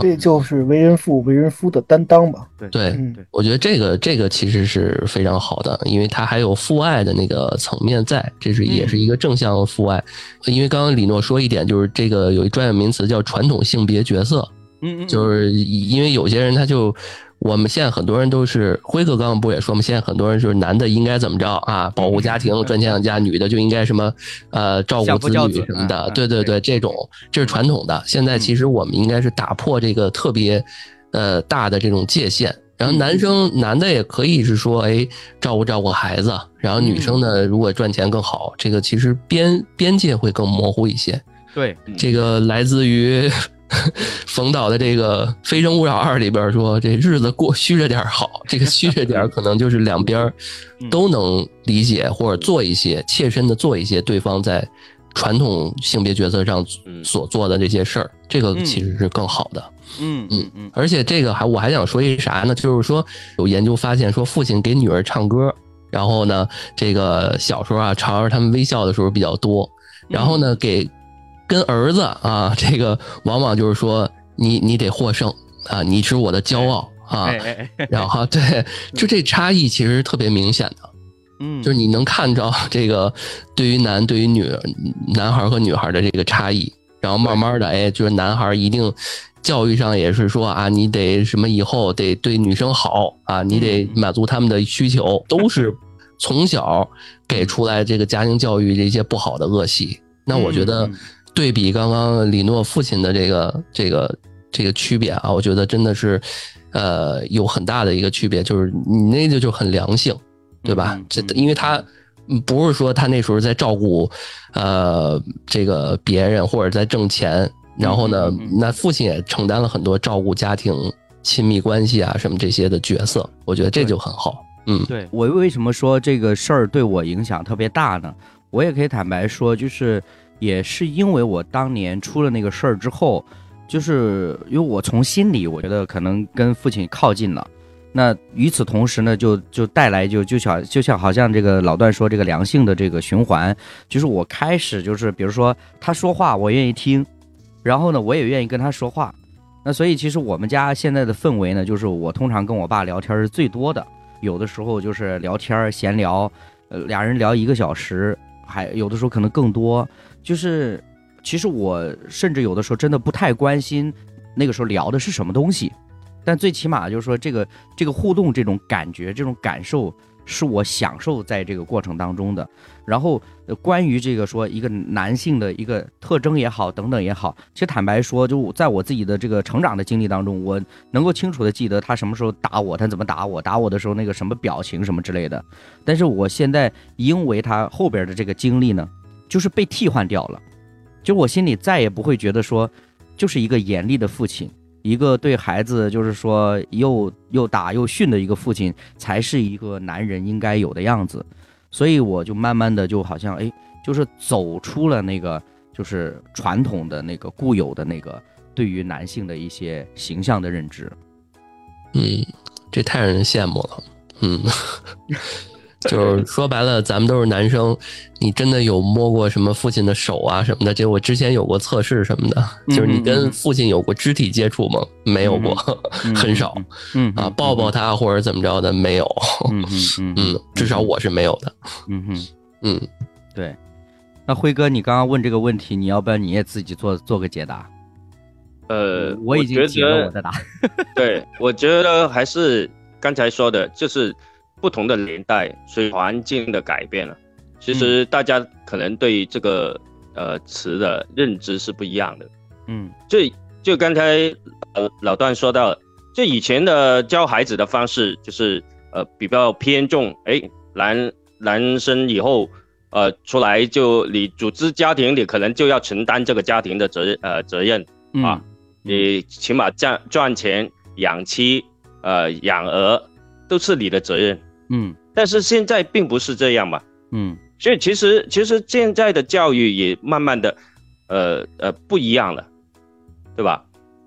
这就是为人父、为人夫的担当吧。对对，我觉得这个这个其实是非常好的，因为他还有父爱的那个层面在，这是也是一个正向父爱。因为刚刚李诺说一点，就是这个有一专业名词叫传统性别角色，嗯嗯，就是因为有些人他就。我们现在很多人都是辉哥刚刚不也说吗？现在很多人就是男的应该怎么着啊？保护家庭、赚钱养家，女的就应该什么呃照顾子女什么的。对对对，这种这是传统的。现在其实我们应该是打破这个特别呃大的这种界限。然后男生男的也可以是说，哎，照顾照顾孩子。然后女生呢，如果赚钱更好，这个其实边边界会更模糊一些。对，这个来自于。冯导的这个《非诚勿扰二》里边说，这日子过虚着点好。这个虚着点可能就是两边都能理解或者做一些切身的做一些对方在传统性别角色上所做的这些事儿，这个其实是更好的。嗯嗯嗯。而且这个还我还想说一啥呢？就是说有研究发现说，父亲给女儿唱歌，然后呢，这个小时候啊朝着他们微笑的时候比较多，然后呢给。跟儿子啊，这个往往就是说，你你得获胜啊，你是我的骄傲啊，然后对，就这差异其实特别明显的，嗯，就是你能看着 这个对于男对于女男孩和女孩的这个差异，然后慢慢的，哎，就是男孩一定教育上也是说啊，你得什么以后得对女生好啊，你得满足他们的需求，都是从小给出来这个家庭教育这些不好的恶习，那我觉得。对比刚刚李诺父亲的这个这个这个区别啊，我觉得真的是，呃，有很大的一个区别，就是你那个就很良性，对吧？这因为他不是说他那时候在照顾，呃，这个别人或者在挣钱，然后呢，那父亲也承担了很多照顾家庭、亲密关系啊什么这些的角色，我觉得这就很好。嗯，对我为什么说这个事儿对我影响特别大呢？我也可以坦白说，就是。也是因为我当年出了那个事儿之后，就是因为我从心里我觉得可能跟父亲靠近了。那与此同时呢，就就带来就就像就像好像这个老段说这个良性的这个循环，就是我开始就是比如说他说话我愿意听，然后呢我也愿意跟他说话，那所以其实我们家现在的氛围呢，就是我通常跟我爸聊天是最多的，有的时候就是聊天闲聊，呃俩人聊一个小时，还有的时候可能更多，就是其实我甚至有的时候真的不太关心那个时候聊的是什么东西。但最起码就是说，这个这个互动这种感觉、这种感受，是我享受在这个过程当中的。然后，关于这个说一个男性的一个特征也好，等等也好，其实坦白说，就在我自己的这个成长的经历当中，我能够清楚的记得他什么时候打我，他怎么打我，打我的时候那个什么表情什么之类的。但是我现在因为他后边的这个经历呢，就是被替换掉了，就我心里再也不会觉得说，就是一个严厉的父亲。一个对孩子就是说又又打又训的一个父亲，才是一个男人应该有的样子，所以我就慢慢的就好像哎，就是走出了那个就是传统的那个固有的那个对于男性的一些形象的认知。嗯，这太让人羡慕了。嗯。就是说白了，咱们都是男生，你真的有摸过什么父亲的手啊什么的？就我之前有过测试什么的，就是你跟父亲有过肢体接触吗？没有过，很少。嗯啊，抱抱他或者怎么着的没有。嗯 嗯嗯，至少我是没有的。嗯哼嗯，对。那辉哥，你刚刚问这个问题，你要不要你也自己做做个解答？呃，我已经觉得我在答。对，我觉得还是刚才说的，就是。不同的年代，随环境的改变了，其实大家可能对这个呃词的认知是不一样的。嗯，就就刚才呃老段说到，就以前的教孩子的方式，就是呃比较偏重，哎男男生以后呃出来就你组织家庭，你可能就要承担这个家庭的责任呃责任啊，你起码赚赚钱养妻呃养儿都是你的责任。嗯，但是现在并不是这样嘛，嗯，所以其实其实现在的教育也慢慢的，呃呃不一样了，对吧？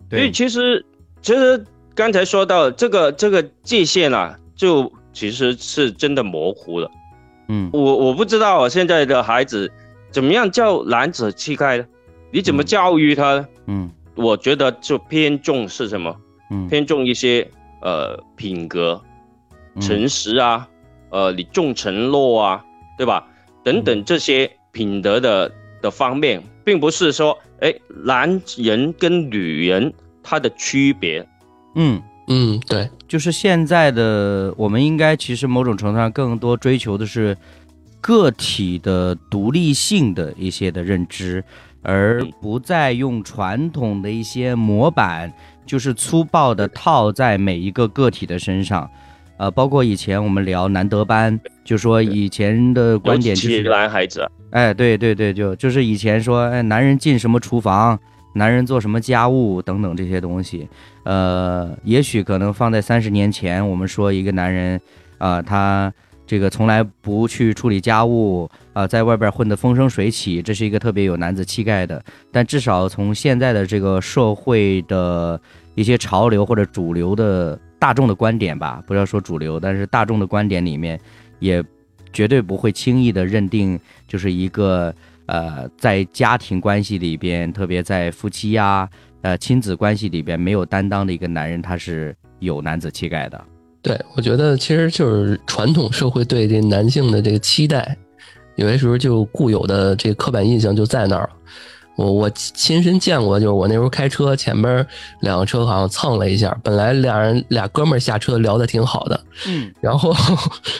对所以其实其实刚才说到这个这个界限啊，就其实是真的模糊了。嗯，我我不知道现在的孩子怎么样叫男子气概呢？你怎么教育他呢？嗯，我觉得就偏重是什么？嗯，偏重一些呃品格。诚实啊，呃，你重承诺啊，对吧？等等这些品德的的方面，并不是说，哎，男人跟女人他的区别。嗯嗯，对，就是现在的我们应该其实某种程度上更多追求的是个体的独立性的一些的认知，而不再用传统的一些模板，就是粗暴的套在每一个个体的身上。呃，包括以前我们聊男德班，就说以前的观点就是男孩子，哎，对对对，就就是以前说，哎，男人进什么厨房，男人做什么家务等等这些东西，呃，也许可能放在三十年前，我们说一个男人，啊，他这个从来不去处理家务，啊，在外边混得风生水起，这是一个特别有男子气概的。但至少从现在的这个社会的一些潮流或者主流的。大众的观点吧，不要说主流，但是大众的观点里面，也绝对不会轻易的认定，就是一个呃，在家庭关系里边，特别在夫妻呀、呃亲子关系里边没有担当的一个男人，他是有男子气概的。对，我觉得其实就是传统社会对这男性的这个期待，有些时候就固有的这个刻板印象就在那儿。我我亲身见过，就是我那时候开车，前边两个车好像蹭了一下，本来俩人俩哥们儿下车聊的挺好的，嗯，然后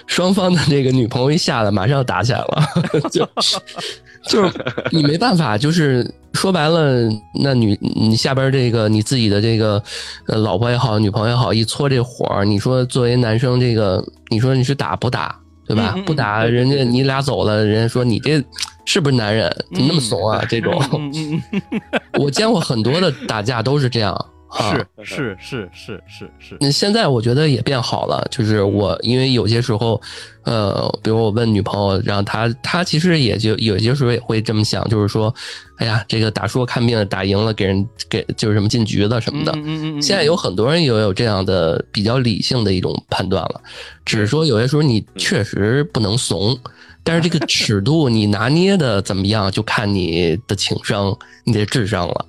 双方的这个女朋友一下来，马上打起来了，就 就是你没办法，就是说白了，那女你下边这个你自己的这个呃老婆也好，女朋友也好，一搓这火，你说作为男生这个，你说你是打不打，对吧？不打，人家你俩走了，人家说你这。是不是男人？怎么那么怂啊？这种，我见过很多的打架都是这样，是是是是是是。那现在我觉得也变好了，就是我因为有些时候，呃，比如我问女朋友，然后她她其实也就有些时候也会这么想，就是说，哎呀，这个打输看病打赢了，给人给就是什么进局子什么的。嗯嗯嗯。现在有很多人也有这样的比较理性的一种判断了，只是说有些时候你确实不能怂。但是这个尺度你拿捏的怎么样，就看你的情商、你的智商了，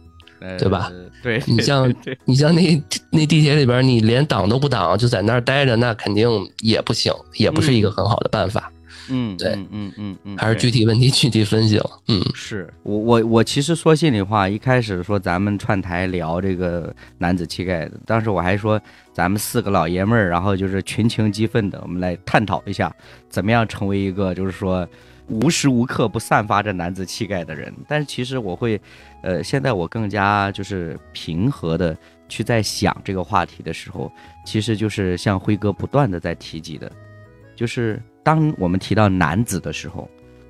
对吧？对 你像你像那那地铁里边，你连挡都不挡，就在那儿待着，那肯定也不行，也不是一个很好的办法。嗯，对，嗯嗯嗯，还是具体问题具体分析了。嗯，是我我我其实说心里话，一开始说咱们串台聊这个男子气概，当时我还说咱们四个老爷们儿，然后就是群情激愤的，我们来探讨一下，怎么样成为一个就是说无时无刻不散发着男子气概的人。但是其实我会，呃，现在我更加就是平和的去在想这个话题的时候，其实就是像辉哥不断的在提及的，就是。当我们提到男子的时候，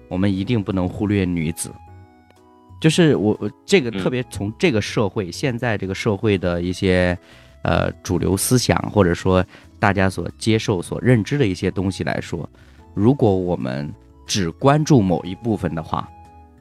我们一定不能忽略女子。就是我我这个特别从这个社会现在这个社会的一些呃主流思想，或者说大家所接受、所认知的一些东西来说，如果我们只关注某一部分的话，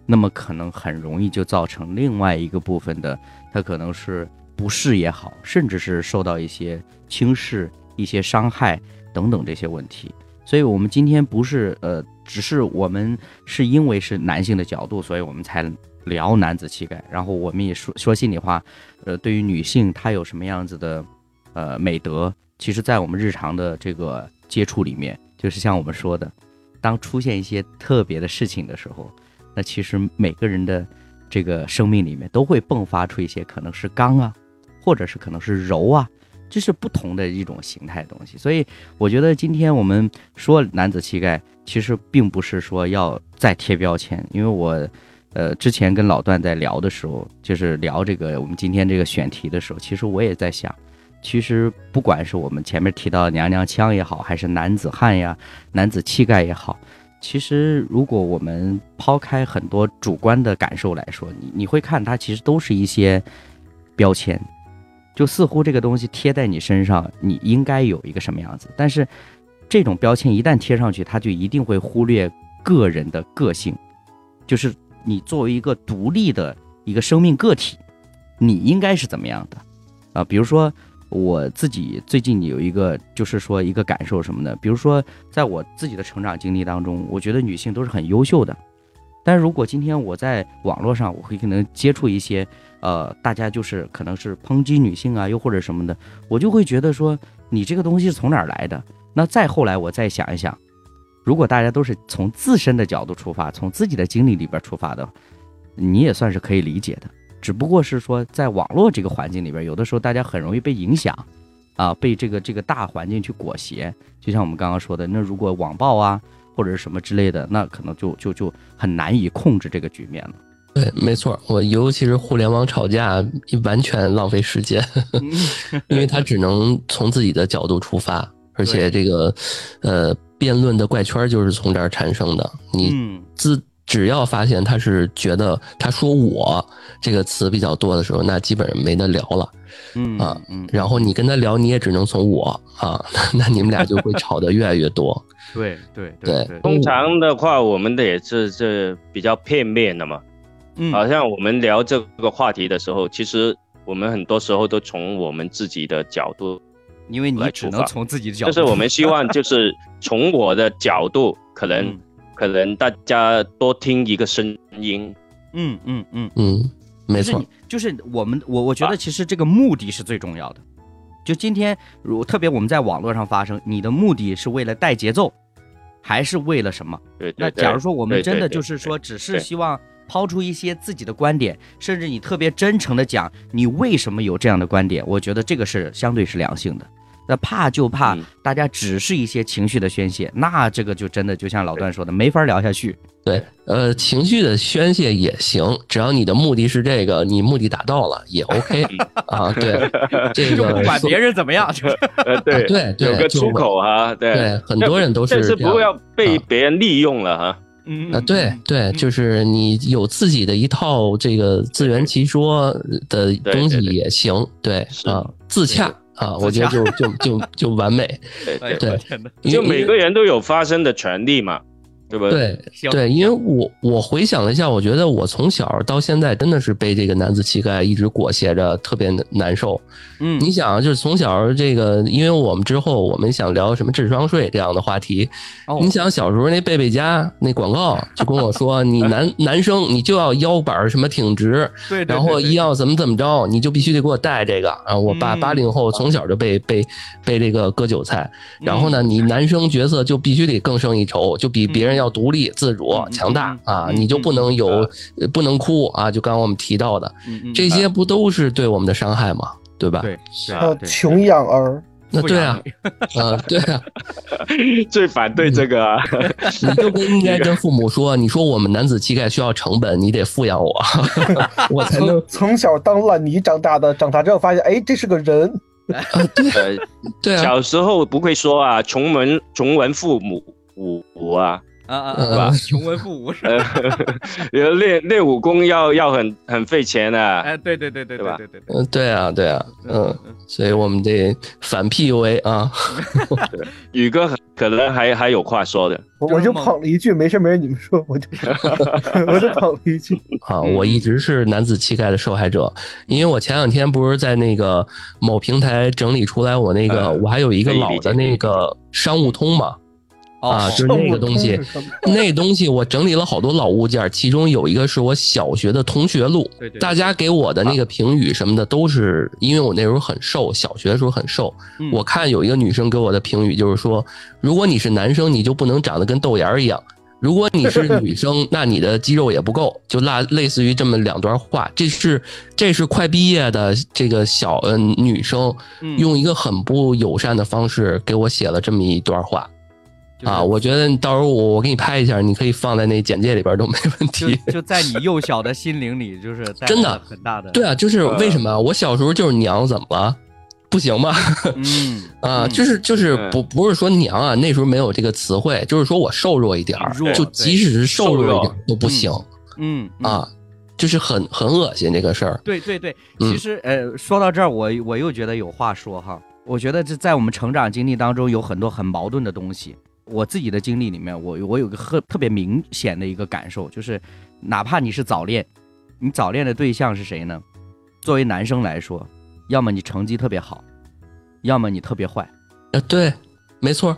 那么可能很容易就造成另外一个部分的，它可能是不适也好，甚至是受到一些轻视、一些伤害等等这些问题。所以，我们今天不是呃，只是我们是因为是男性的角度，所以我们才聊男子气概。然后，我们也说说心里话，呃，对于女性她有什么样子的呃美德，其实，在我们日常的这个接触里面，就是像我们说的，当出现一些特别的事情的时候，那其实每个人的这个生命里面都会迸发出一些可能是刚啊，或者是可能是柔啊。这是不同的一种形态东西，所以我觉得今天我们说男子气概，其实并不是说要再贴标签。因为我，呃，之前跟老段在聊的时候，就是聊这个我们今天这个选题的时候，其实我也在想，其实不管是我们前面提到娘娘腔也好，还是男子汉呀、男子气概也好，其实如果我们抛开很多主观的感受来说，你你会看它其实都是一些标签。就似乎这个东西贴在你身上，你应该有一个什么样子？但是，这种标签一旦贴上去，它就一定会忽略个人的个性，就是你作为一个独立的一个生命个体，你应该是怎么样的？啊，比如说我自己最近有一个，就是说一个感受什么的，比如说在我自己的成长经历当中，我觉得女性都是很优秀的，但是如果今天我在网络上，我会可能接触一些。呃，大家就是可能是抨击女性啊，又或者什么的，我就会觉得说你这个东西是从哪儿来的？那再后来我再想一想，如果大家都是从自身的角度出发，从自己的经历里边出发的，你也算是可以理解的。只不过是说在网络这个环境里边，有的时候大家很容易被影响，啊，被这个这个大环境去裹挟。就像我们刚刚说的，那如果网暴啊或者什么之类的，那可能就就就很难以控制这个局面了。对，没错，我尤其是互联网吵架，完全浪费时间，因为他只能从自己的角度出发，而且这个，呃，辩论的怪圈就是从这儿产生的。你自只要发现他是觉得他说我这个词比较多的时候，那基本上没得聊了，嗯啊，然后你跟他聊，你也只能从我啊，那你们俩就会吵得越来越多。对对对，通常的话，我们的也是这比较片面的嘛。好像我们聊这个话题的时候，其实我们很多时候都从我们自己的角度，因为你只能从自己的角度，就是我们希望就是从我的角度，可能可能大家多听一个声音，嗯嗯嗯。嗯，没错，就是我们我我觉得其实这个目的是最重要的，就今天如特别我们在网络上发生，你的目的是为了带节奏，还是为了什么？对，那假如说我们真的就是说只是希望。抛出一些自己的观点，甚至你特别真诚的讲你为什么有这样的观点，我觉得这个是相对是良性的。那怕就怕大家只是一些情绪的宣泄，那这个就真的就像老段说的，没法聊下去。对，呃，情绪的宣泄也行，只要你的目的是这个，你目的达到了也 OK 啊。对，这个 不管别人怎么样，呃，对对，有个出口啊。对，很多人都是，但是不要被别人利用了哈。嗯啊，对对，就是你有自己的一套这个自圆其说的东西也行，对啊，自洽啊，我觉得就就就就完美，对 对，就每个人都有发声的权利嘛。对不对？对，因为我我回想了一下，我觉得我从小到现在真的是被这个男子气概一直裹挟着，特别难受。嗯，你想，就是从小这个，因为我们之后我们想聊什么智商税这样的话题。哦，你想小时候那贝贝家那广告就跟我说，你男 男生你就要腰板什么挺直，对，然后一要怎么怎么着，你就必须得给我带这个。啊，我爸八零后从小就被被被这个割韭菜。然后呢，你男生角色就必须得更胜一筹，就比别人。要独立自主、强大啊！你就不能有不能哭啊！就刚刚我们提到的这些，不都是对我们的伤害吗？对吧？对，穷养儿，那对啊，啊对啊，最反对这个啊！你就不应该跟父母说，你说我们男子气概需要成本，你得富养我，我才能从小当烂泥长大的，长大之后发现，哎，这是个人。对对啊，小时候不会说啊，穷门穷文父母武啊。啊啊啊！穷文富武是吧？练练武功要要很很费钱的。哎，对对对对对对对，嗯，对啊对啊，嗯，所以我们得反 PUA 啊。宇哥可能还还有话说的，我就捧了一句，没事没事，你们说，我就 我就捧了一句。啊，我一直是男子气概的受害者，因为我前两天不是在那个某平台整理出来，我那个我还有一个老的那个商务通嘛。啊，就是那个东西，那东西我整理了好多老物件，其中有一个是我小学的同学录，大家给我的那个评语什么的都是，因为我那时候很瘦，小学的时候很瘦。我看有一个女生给我的评语就是说，如果你是男生，你就不能长得跟豆芽一样；如果你是 女生，那你的肌肉也不够。就那类似于这么两段话，这是这是快毕业的这个小嗯女生，用一个很不友善的方式给我写了这么一段话。啊，我觉得到时候我我给你拍一下，你可以放在那简介里边都没问题。就在你幼小的心灵里，就是真的很大的。对啊，就是为什么我小时候就是娘，怎么了？不行吗？嗯啊，就是就是不不是说娘啊，那时候没有这个词汇，就是说我瘦弱一点儿，就即使是瘦弱一点都不行。嗯啊，就是很很恶心这个事儿。对对对，其实呃，说到这儿，我我又觉得有话说哈。我觉得这在我们成长经历当中有很多很矛盾的东西。我自己的经历里面，我我有个特特别明显的一个感受，就是哪怕你是早恋，你早恋的对象是谁呢？作为男生来说，要么你成绩特别好，要么你特别坏。呃，对，没错，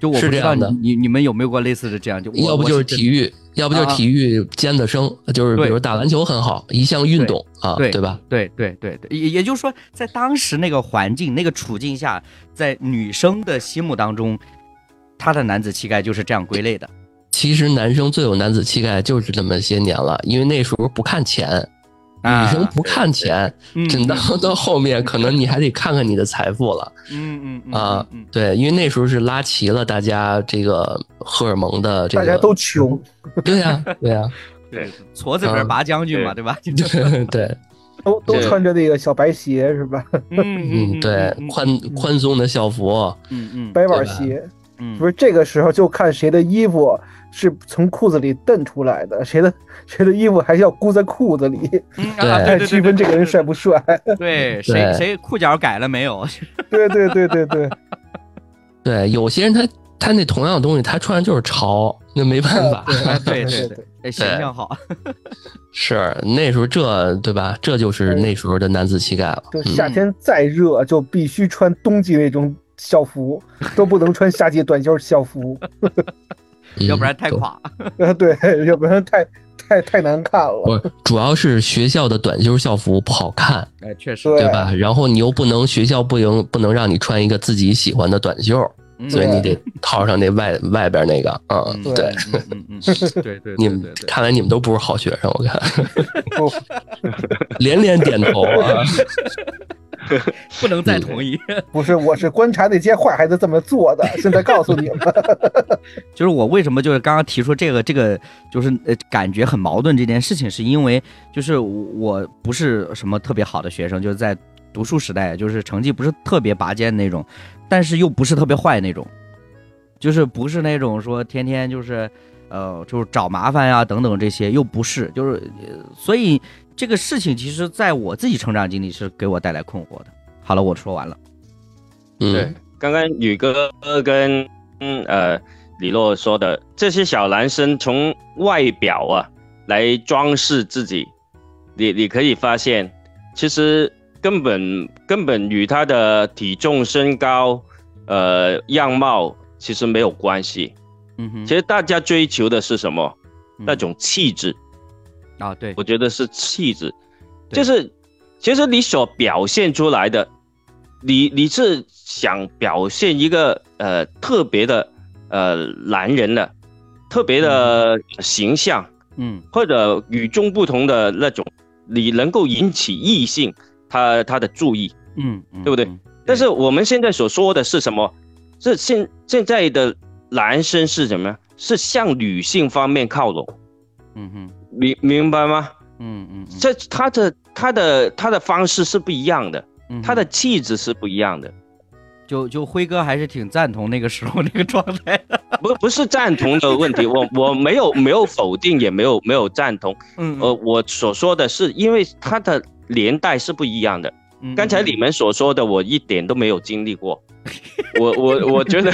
就我不知道你你你们有没有过类似的这样，就要不就是体育，要不就是体育尖子生，就是比如打篮球很好，一项运动啊，对吧？对对对对，也也就是说，在当时那个环境、那个处境下，在女生的心目当中。他的男子气概就是这样归类的。其实男生最有男子气概就是这么些年了，因为那时候不看钱，女生不看钱，等到 到后面可能你还得看看你的财富了。嗯嗯啊，对，因为那时候是拉齐了大家这个荷尔蒙的这个。大家都穷。对呀，对呀，对，矬子里拔将军嘛，对吧？对对，都都穿着那个小白鞋是吧？嗯嗯，对，宽宽松的校服，嗯嗯，白板鞋。嗯，不是这个时候就看谁的衣服是从裤子里蹬出来的，谁的谁的衣服还要箍在裤子里，来区分这个人帅不帅。对，谁谁裤脚改了没有？对对对对对，对，有些人他他那同样的东西他穿就是潮，那没办法。对对对，形象好。是那时候这对吧？这就是那时候的男子气概了。就夏天再热，就必须穿冬季那种。校服都不能穿夏季短袖校服，要不然太垮。呃，对，要不然太太太难看了。不，主要是学校的短袖校服不好看。哎，确实，对吧？然后你又不能学校不能不能让你穿一个自己喜欢的短袖，所以你得套上那外外边那个。嗯，对，嗯嗯，对对，你们看来你们都不是好学生，我看，连连点头啊。不能再同意，不是，我是观察那些坏孩子这么做的。现在告诉你们，就是我为什么就是刚刚提出这个这个就是呃感觉很矛盾这件事情，是因为就是我不是什么特别好的学生，就是在读书时代，就是成绩不是特别拔尖那种，但是又不是特别坏那种，就是不是那种说天天就是呃，就是找麻烦呀等等这些，又不是，就是所以这个事情其实在我自己成长经历是给我带来困惑的。好了，我说完了。对，刚刚宇哥跟嗯呃李洛说的这些小男生从外表啊来装饰自己，你你可以发现，其实根本根本与他的体重、身高、呃样貌其实没有关系。嗯哼，其实大家追求的是什么？那种气质啊，对，我觉得是气质，就是其实你所表现出来的。你你是想表现一个呃特别的呃男人的特别的形象，嗯，或者与众不同的那种，你能够引起异性他他的注意，嗯，对不对？但是我们现在所说的是什么？是现现在的男生是什么？是向女性方面靠拢，嗯哼，明明白吗？嗯嗯，这他的他的他的方式是不一样的。他的气质是不一样的，就就辉哥还是挺赞同那个时候那个状态。的，不不是赞同的问题，我我没有没有否定，也没有没有赞同，嗯。呃，我所说的是因为他的年代是不一样的，刚才你们所说的我一点都没有经历过，我我我觉得，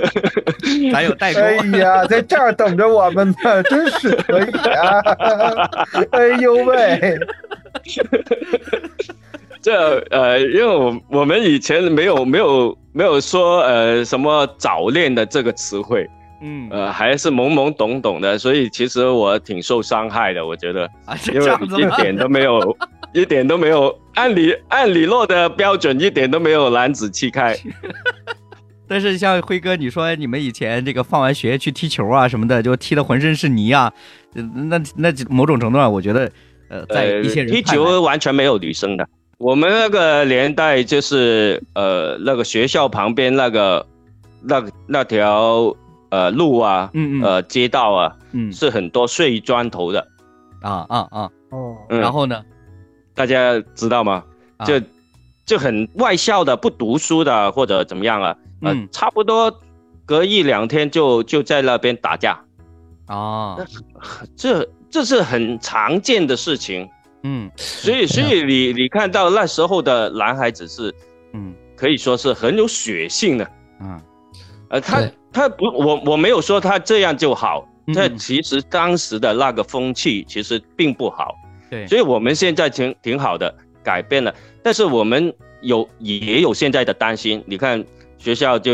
还有代沟，哎呀，在这儿等着我们呢，真是可以啊，哎呦喂。这呃，因为我我们以前没有没有没有说呃什么早恋的这个词汇，嗯，呃还是懵懵懂懂的，所以其实我挺受伤害的，我觉得，因为一点都没有，一点都没有，按理按李洛的标准，一点都没有男子气概。但是像辉哥，你说你们以前这个放完学去踢球啊什么的，就踢得浑身是泥啊，那那某种程度上，我觉得呃，在一些人踢球完全没有女生的。我们那个年代就是呃，那个学校旁边那个那那条呃路啊，嗯嗯，呃街道啊，嗯，是很多碎砖头的，啊啊啊，哦，然后呢，大家知道吗？就就很外校的，不读书的或者怎么样啊，呃，差不多隔一两天就就在那边打架，啊，这这是很常见的事情。嗯，所以，所以你你看到那时候的男孩子是，嗯，可以说是很有血性的，嗯，呃，他他不，我我没有说他这样就好，这其实当时的那个风气其实并不好，对，所以我们现在挺挺好的，改变了，但是我们有也有现在的担心，你看学校就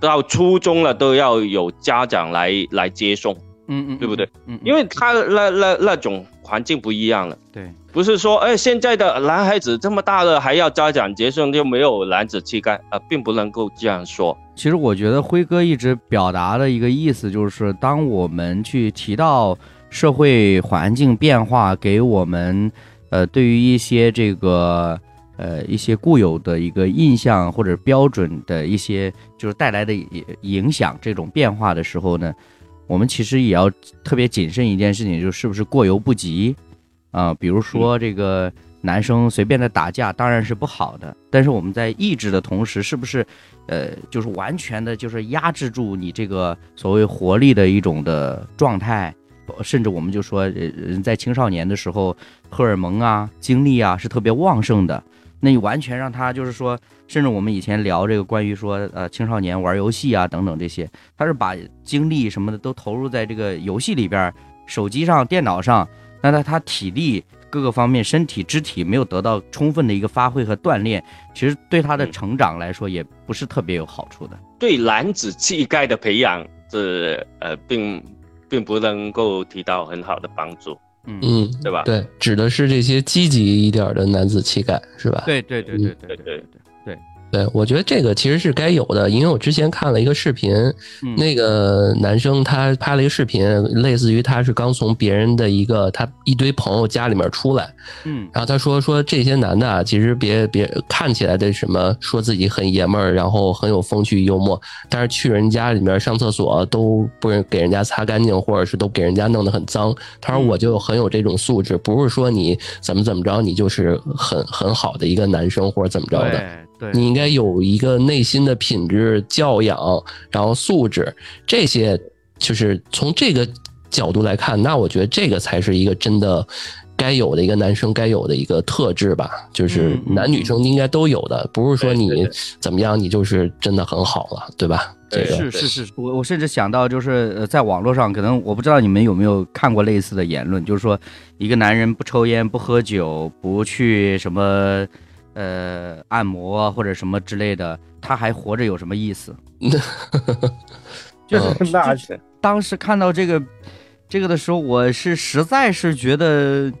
到初中了都要有家长来来接送，嗯嗯，对不对？嗯，因为他那那那种。环境不一样了，对，不是说哎，现在的男孩子这么大了还要家长接送，就没有男子气概啊，并不能够这样说。其实我觉得辉哥一直表达的一个意思就是，当我们去提到社会环境变化给我们，呃，对于一些这个呃一些固有的一个印象或者标准的一些就是带来的影响这种变化的时候呢。我们其实也要特别谨慎一件事情，就是不是过犹不及，啊，比如说这个男生随便的打架当然是不好的，但是我们在抑制的同时，是不是，呃，就是完全的，就是压制住你这个所谓活力的一种的状态，甚至我们就说，人在青少年的时候，荷尔蒙啊、精力啊是特别旺盛的。那你完全让他就是说，甚至我们以前聊这个关于说，呃，青少年玩游戏啊等等这些，他是把精力什么的都投入在这个游戏里边，手机上、电脑上，那他他体力各个方面、身体肢体没有得到充分的一个发挥和锻炼，其实对他的成长来说也不是特别有好处的。对男子气概的培养，是呃，并并不能够提到很好的帮助。嗯，对吧？对，指的是这些积极一点的男子气概，是吧？对对对对对对对。对，我觉得这个其实是该有的，因为我之前看了一个视频，那个男生他拍了一个视频，类似于他是刚从别人的一个他一堆朋友家里面出来，嗯，然后他说说这些男的啊，其实别别看起来的什么，说自己很爷们儿，然后很有风趣幽默，但是去人家里面上厕所都不给人家擦干净，或者是都给人家弄得很脏。他说我就很有这种素质，不是说你怎么怎么着，你就是很很好的一个男生或者怎么着的。你应该有一个内心的品质、教养，然后素质，这些就是从这个角度来看，那我觉得这个才是一个真的该有的一个男生该有的一个特质吧，就是男女生应该都有的，不是说你怎么样，你就是真的很好了，对吧？这个。是是是，我我甚至想到就是呃，在网络上，可能我不知道你们有没有看过类似的言论，就是说一个男人不抽烟、不喝酒、不去什么呃按摩或者什么之类的，他还活着有什么意思？就是那是当时看到这个这个的时候，我是实在是觉得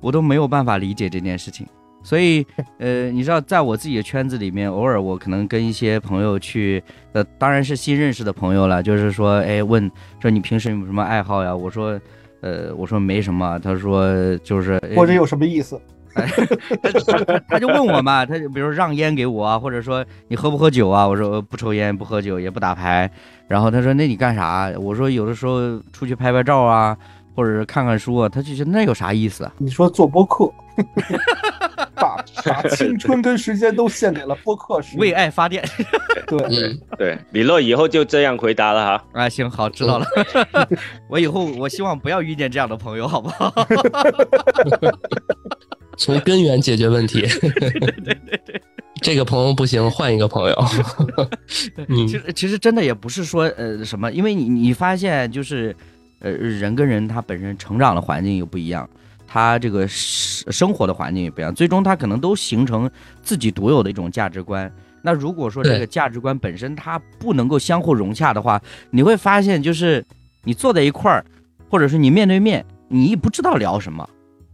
我都没有办法理解这件事情。所以，呃，你知道，在我自己的圈子里面，偶尔我可能跟一些朋友去，呃，当然是新认识的朋友了，就是说，哎，问说你平时有什么爱好呀？我说，呃，我说没什么。他说就是，或者有什么意思？他他就问我嘛，他就比如让烟给我啊，或者说你喝不喝酒啊？我说不抽烟，不喝酒，也不打牌。然后他说那你干啥？我说有的时候出去拍拍照啊。或者是看看书啊，他就觉得那有啥意思啊？你说做播客，把把青春跟时间都献给了播客，为爱发电。对对，李乐以后就这样回答了哈。啊，行好，知道了。我以后我希望不要遇见这样的朋友，好不好？从根源解决问题。对对对对，这个朋友不行，换一个朋友。其实其实真的也不是说呃什么，因为你你发现就是。呃，人跟人他本身成长的环境又不一样，他这个生生活的环境也不一样，最终他可能都形成自己独有的一种价值观。那如果说这个价值观本身它不能够相互融洽的话，你会发现就是你坐在一块儿，或者是你面对面，你不知道聊什么，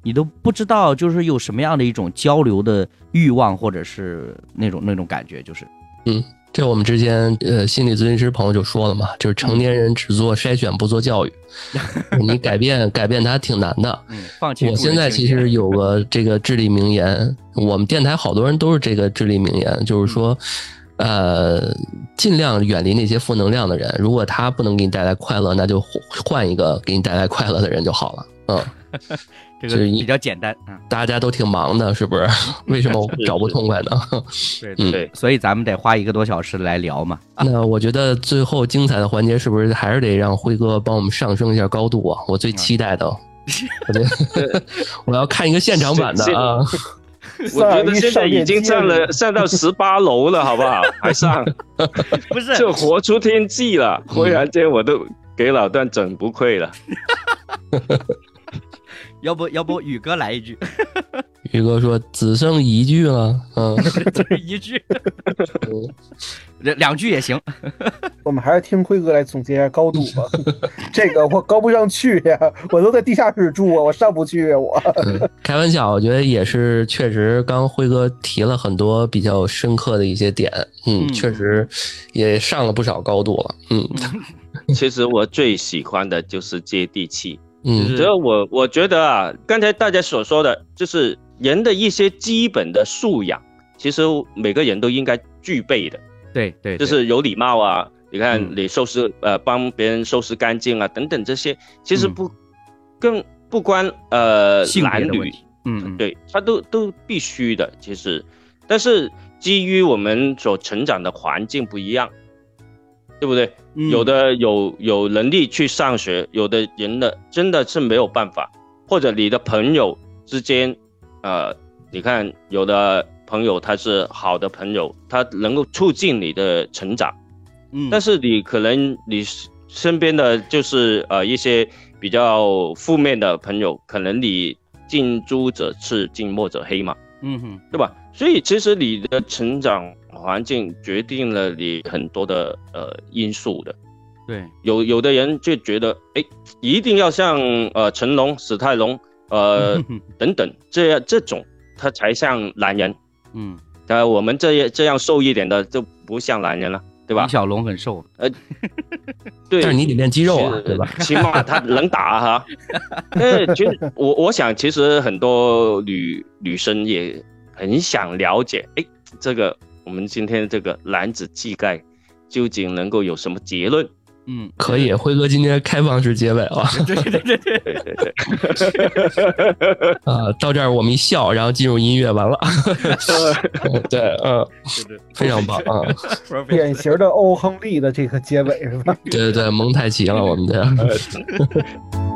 你都不知道就是有什么样的一种交流的欲望，或者是那种那种感觉，就是嗯。这我们之间呃心理咨询师朋友就说了嘛，就是成年人只做筛选不做教育，你改变改变他挺难的。嗯，放弃。我现在其实有个这个至理名言，我们电台好多人都是这个至理名言，就是说，呃，尽量远离那些负能量的人，如果他不能给你带来快乐，那就换一个给你带来快乐的人就好了。嗯。这个比较简单啊，大家都挺忙的，是不是？为什么找不痛快呢？对对，所以咱们得花一个多小时来聊嘛。那我觉得最后精彩的环节是不是还是得让辉哥帮我们上升一下高度啊？我最期待的 我要看一个现场版的啊！我觉得现在已经上了上到十八楼了，好不好？还上？不是，就活出天际了。忽然间，我都给老段整不愧了。要不要不宇哥来一句？宇哥说只剩一句了，嗯，一句，两两句也行。我们还是听辉哥来总结一下高度吧。这个我高不上去呀，我都在地下室住啊，我上不去啊，我。开玩笑，我觉得也是，确实，刚辉哥提了很多比较深刻的一些点，嗯，确实也上了不少高度了，嗯。其实我最喜欢的就是接地气。嗯，只要我我觉得啊，刚才大家所说的就是人的一些基本的素养，其实每个人都应该具备的。对对，就是有礼貌啊，你看你收拾呃帮别人收拾干净啊等等这些，其实不更不关呃男女，嗯，对他都都必须的。其实，但是基于我们所成长的环境不一样。对不对？有的有有能力去上学，有的人的真的是没有办法，或者你的朋友之间，呃，你看有的朋友他是好的朋友，他能够促进你的成长，嗯，但是你可能你身边的就是呃一些比较负面的朋友，可能你近朱者赤，近墨者黑嘛，嗯哼，对吧？所以其实你的成长。环境决定了你很多的呃因素的，对，有有的人就觉得，哎，一定要像呃成龙、史泰龙，呃 等等这样这种，他才像男人，嗯，呃，我们这样这样瘦一点的就不像男人了，对吧？李小龙很瘦，呃，对，但是你得练肌肉啊，对吧？起码他能打哈。呃，其实我我想，其实很多女女生也很想了解，哎，这个。我们今天这个男子气概究竟能够有什么结论？嗯，可以，辉哥今天开放式结尾了。对对对对对对对。啊，到这儿我们一笑，然后进入音乐，完了。对，嗯，非常棒啊，典型的欧亨利的这个结尾是吧？对对对，蒙太奇了，我们这。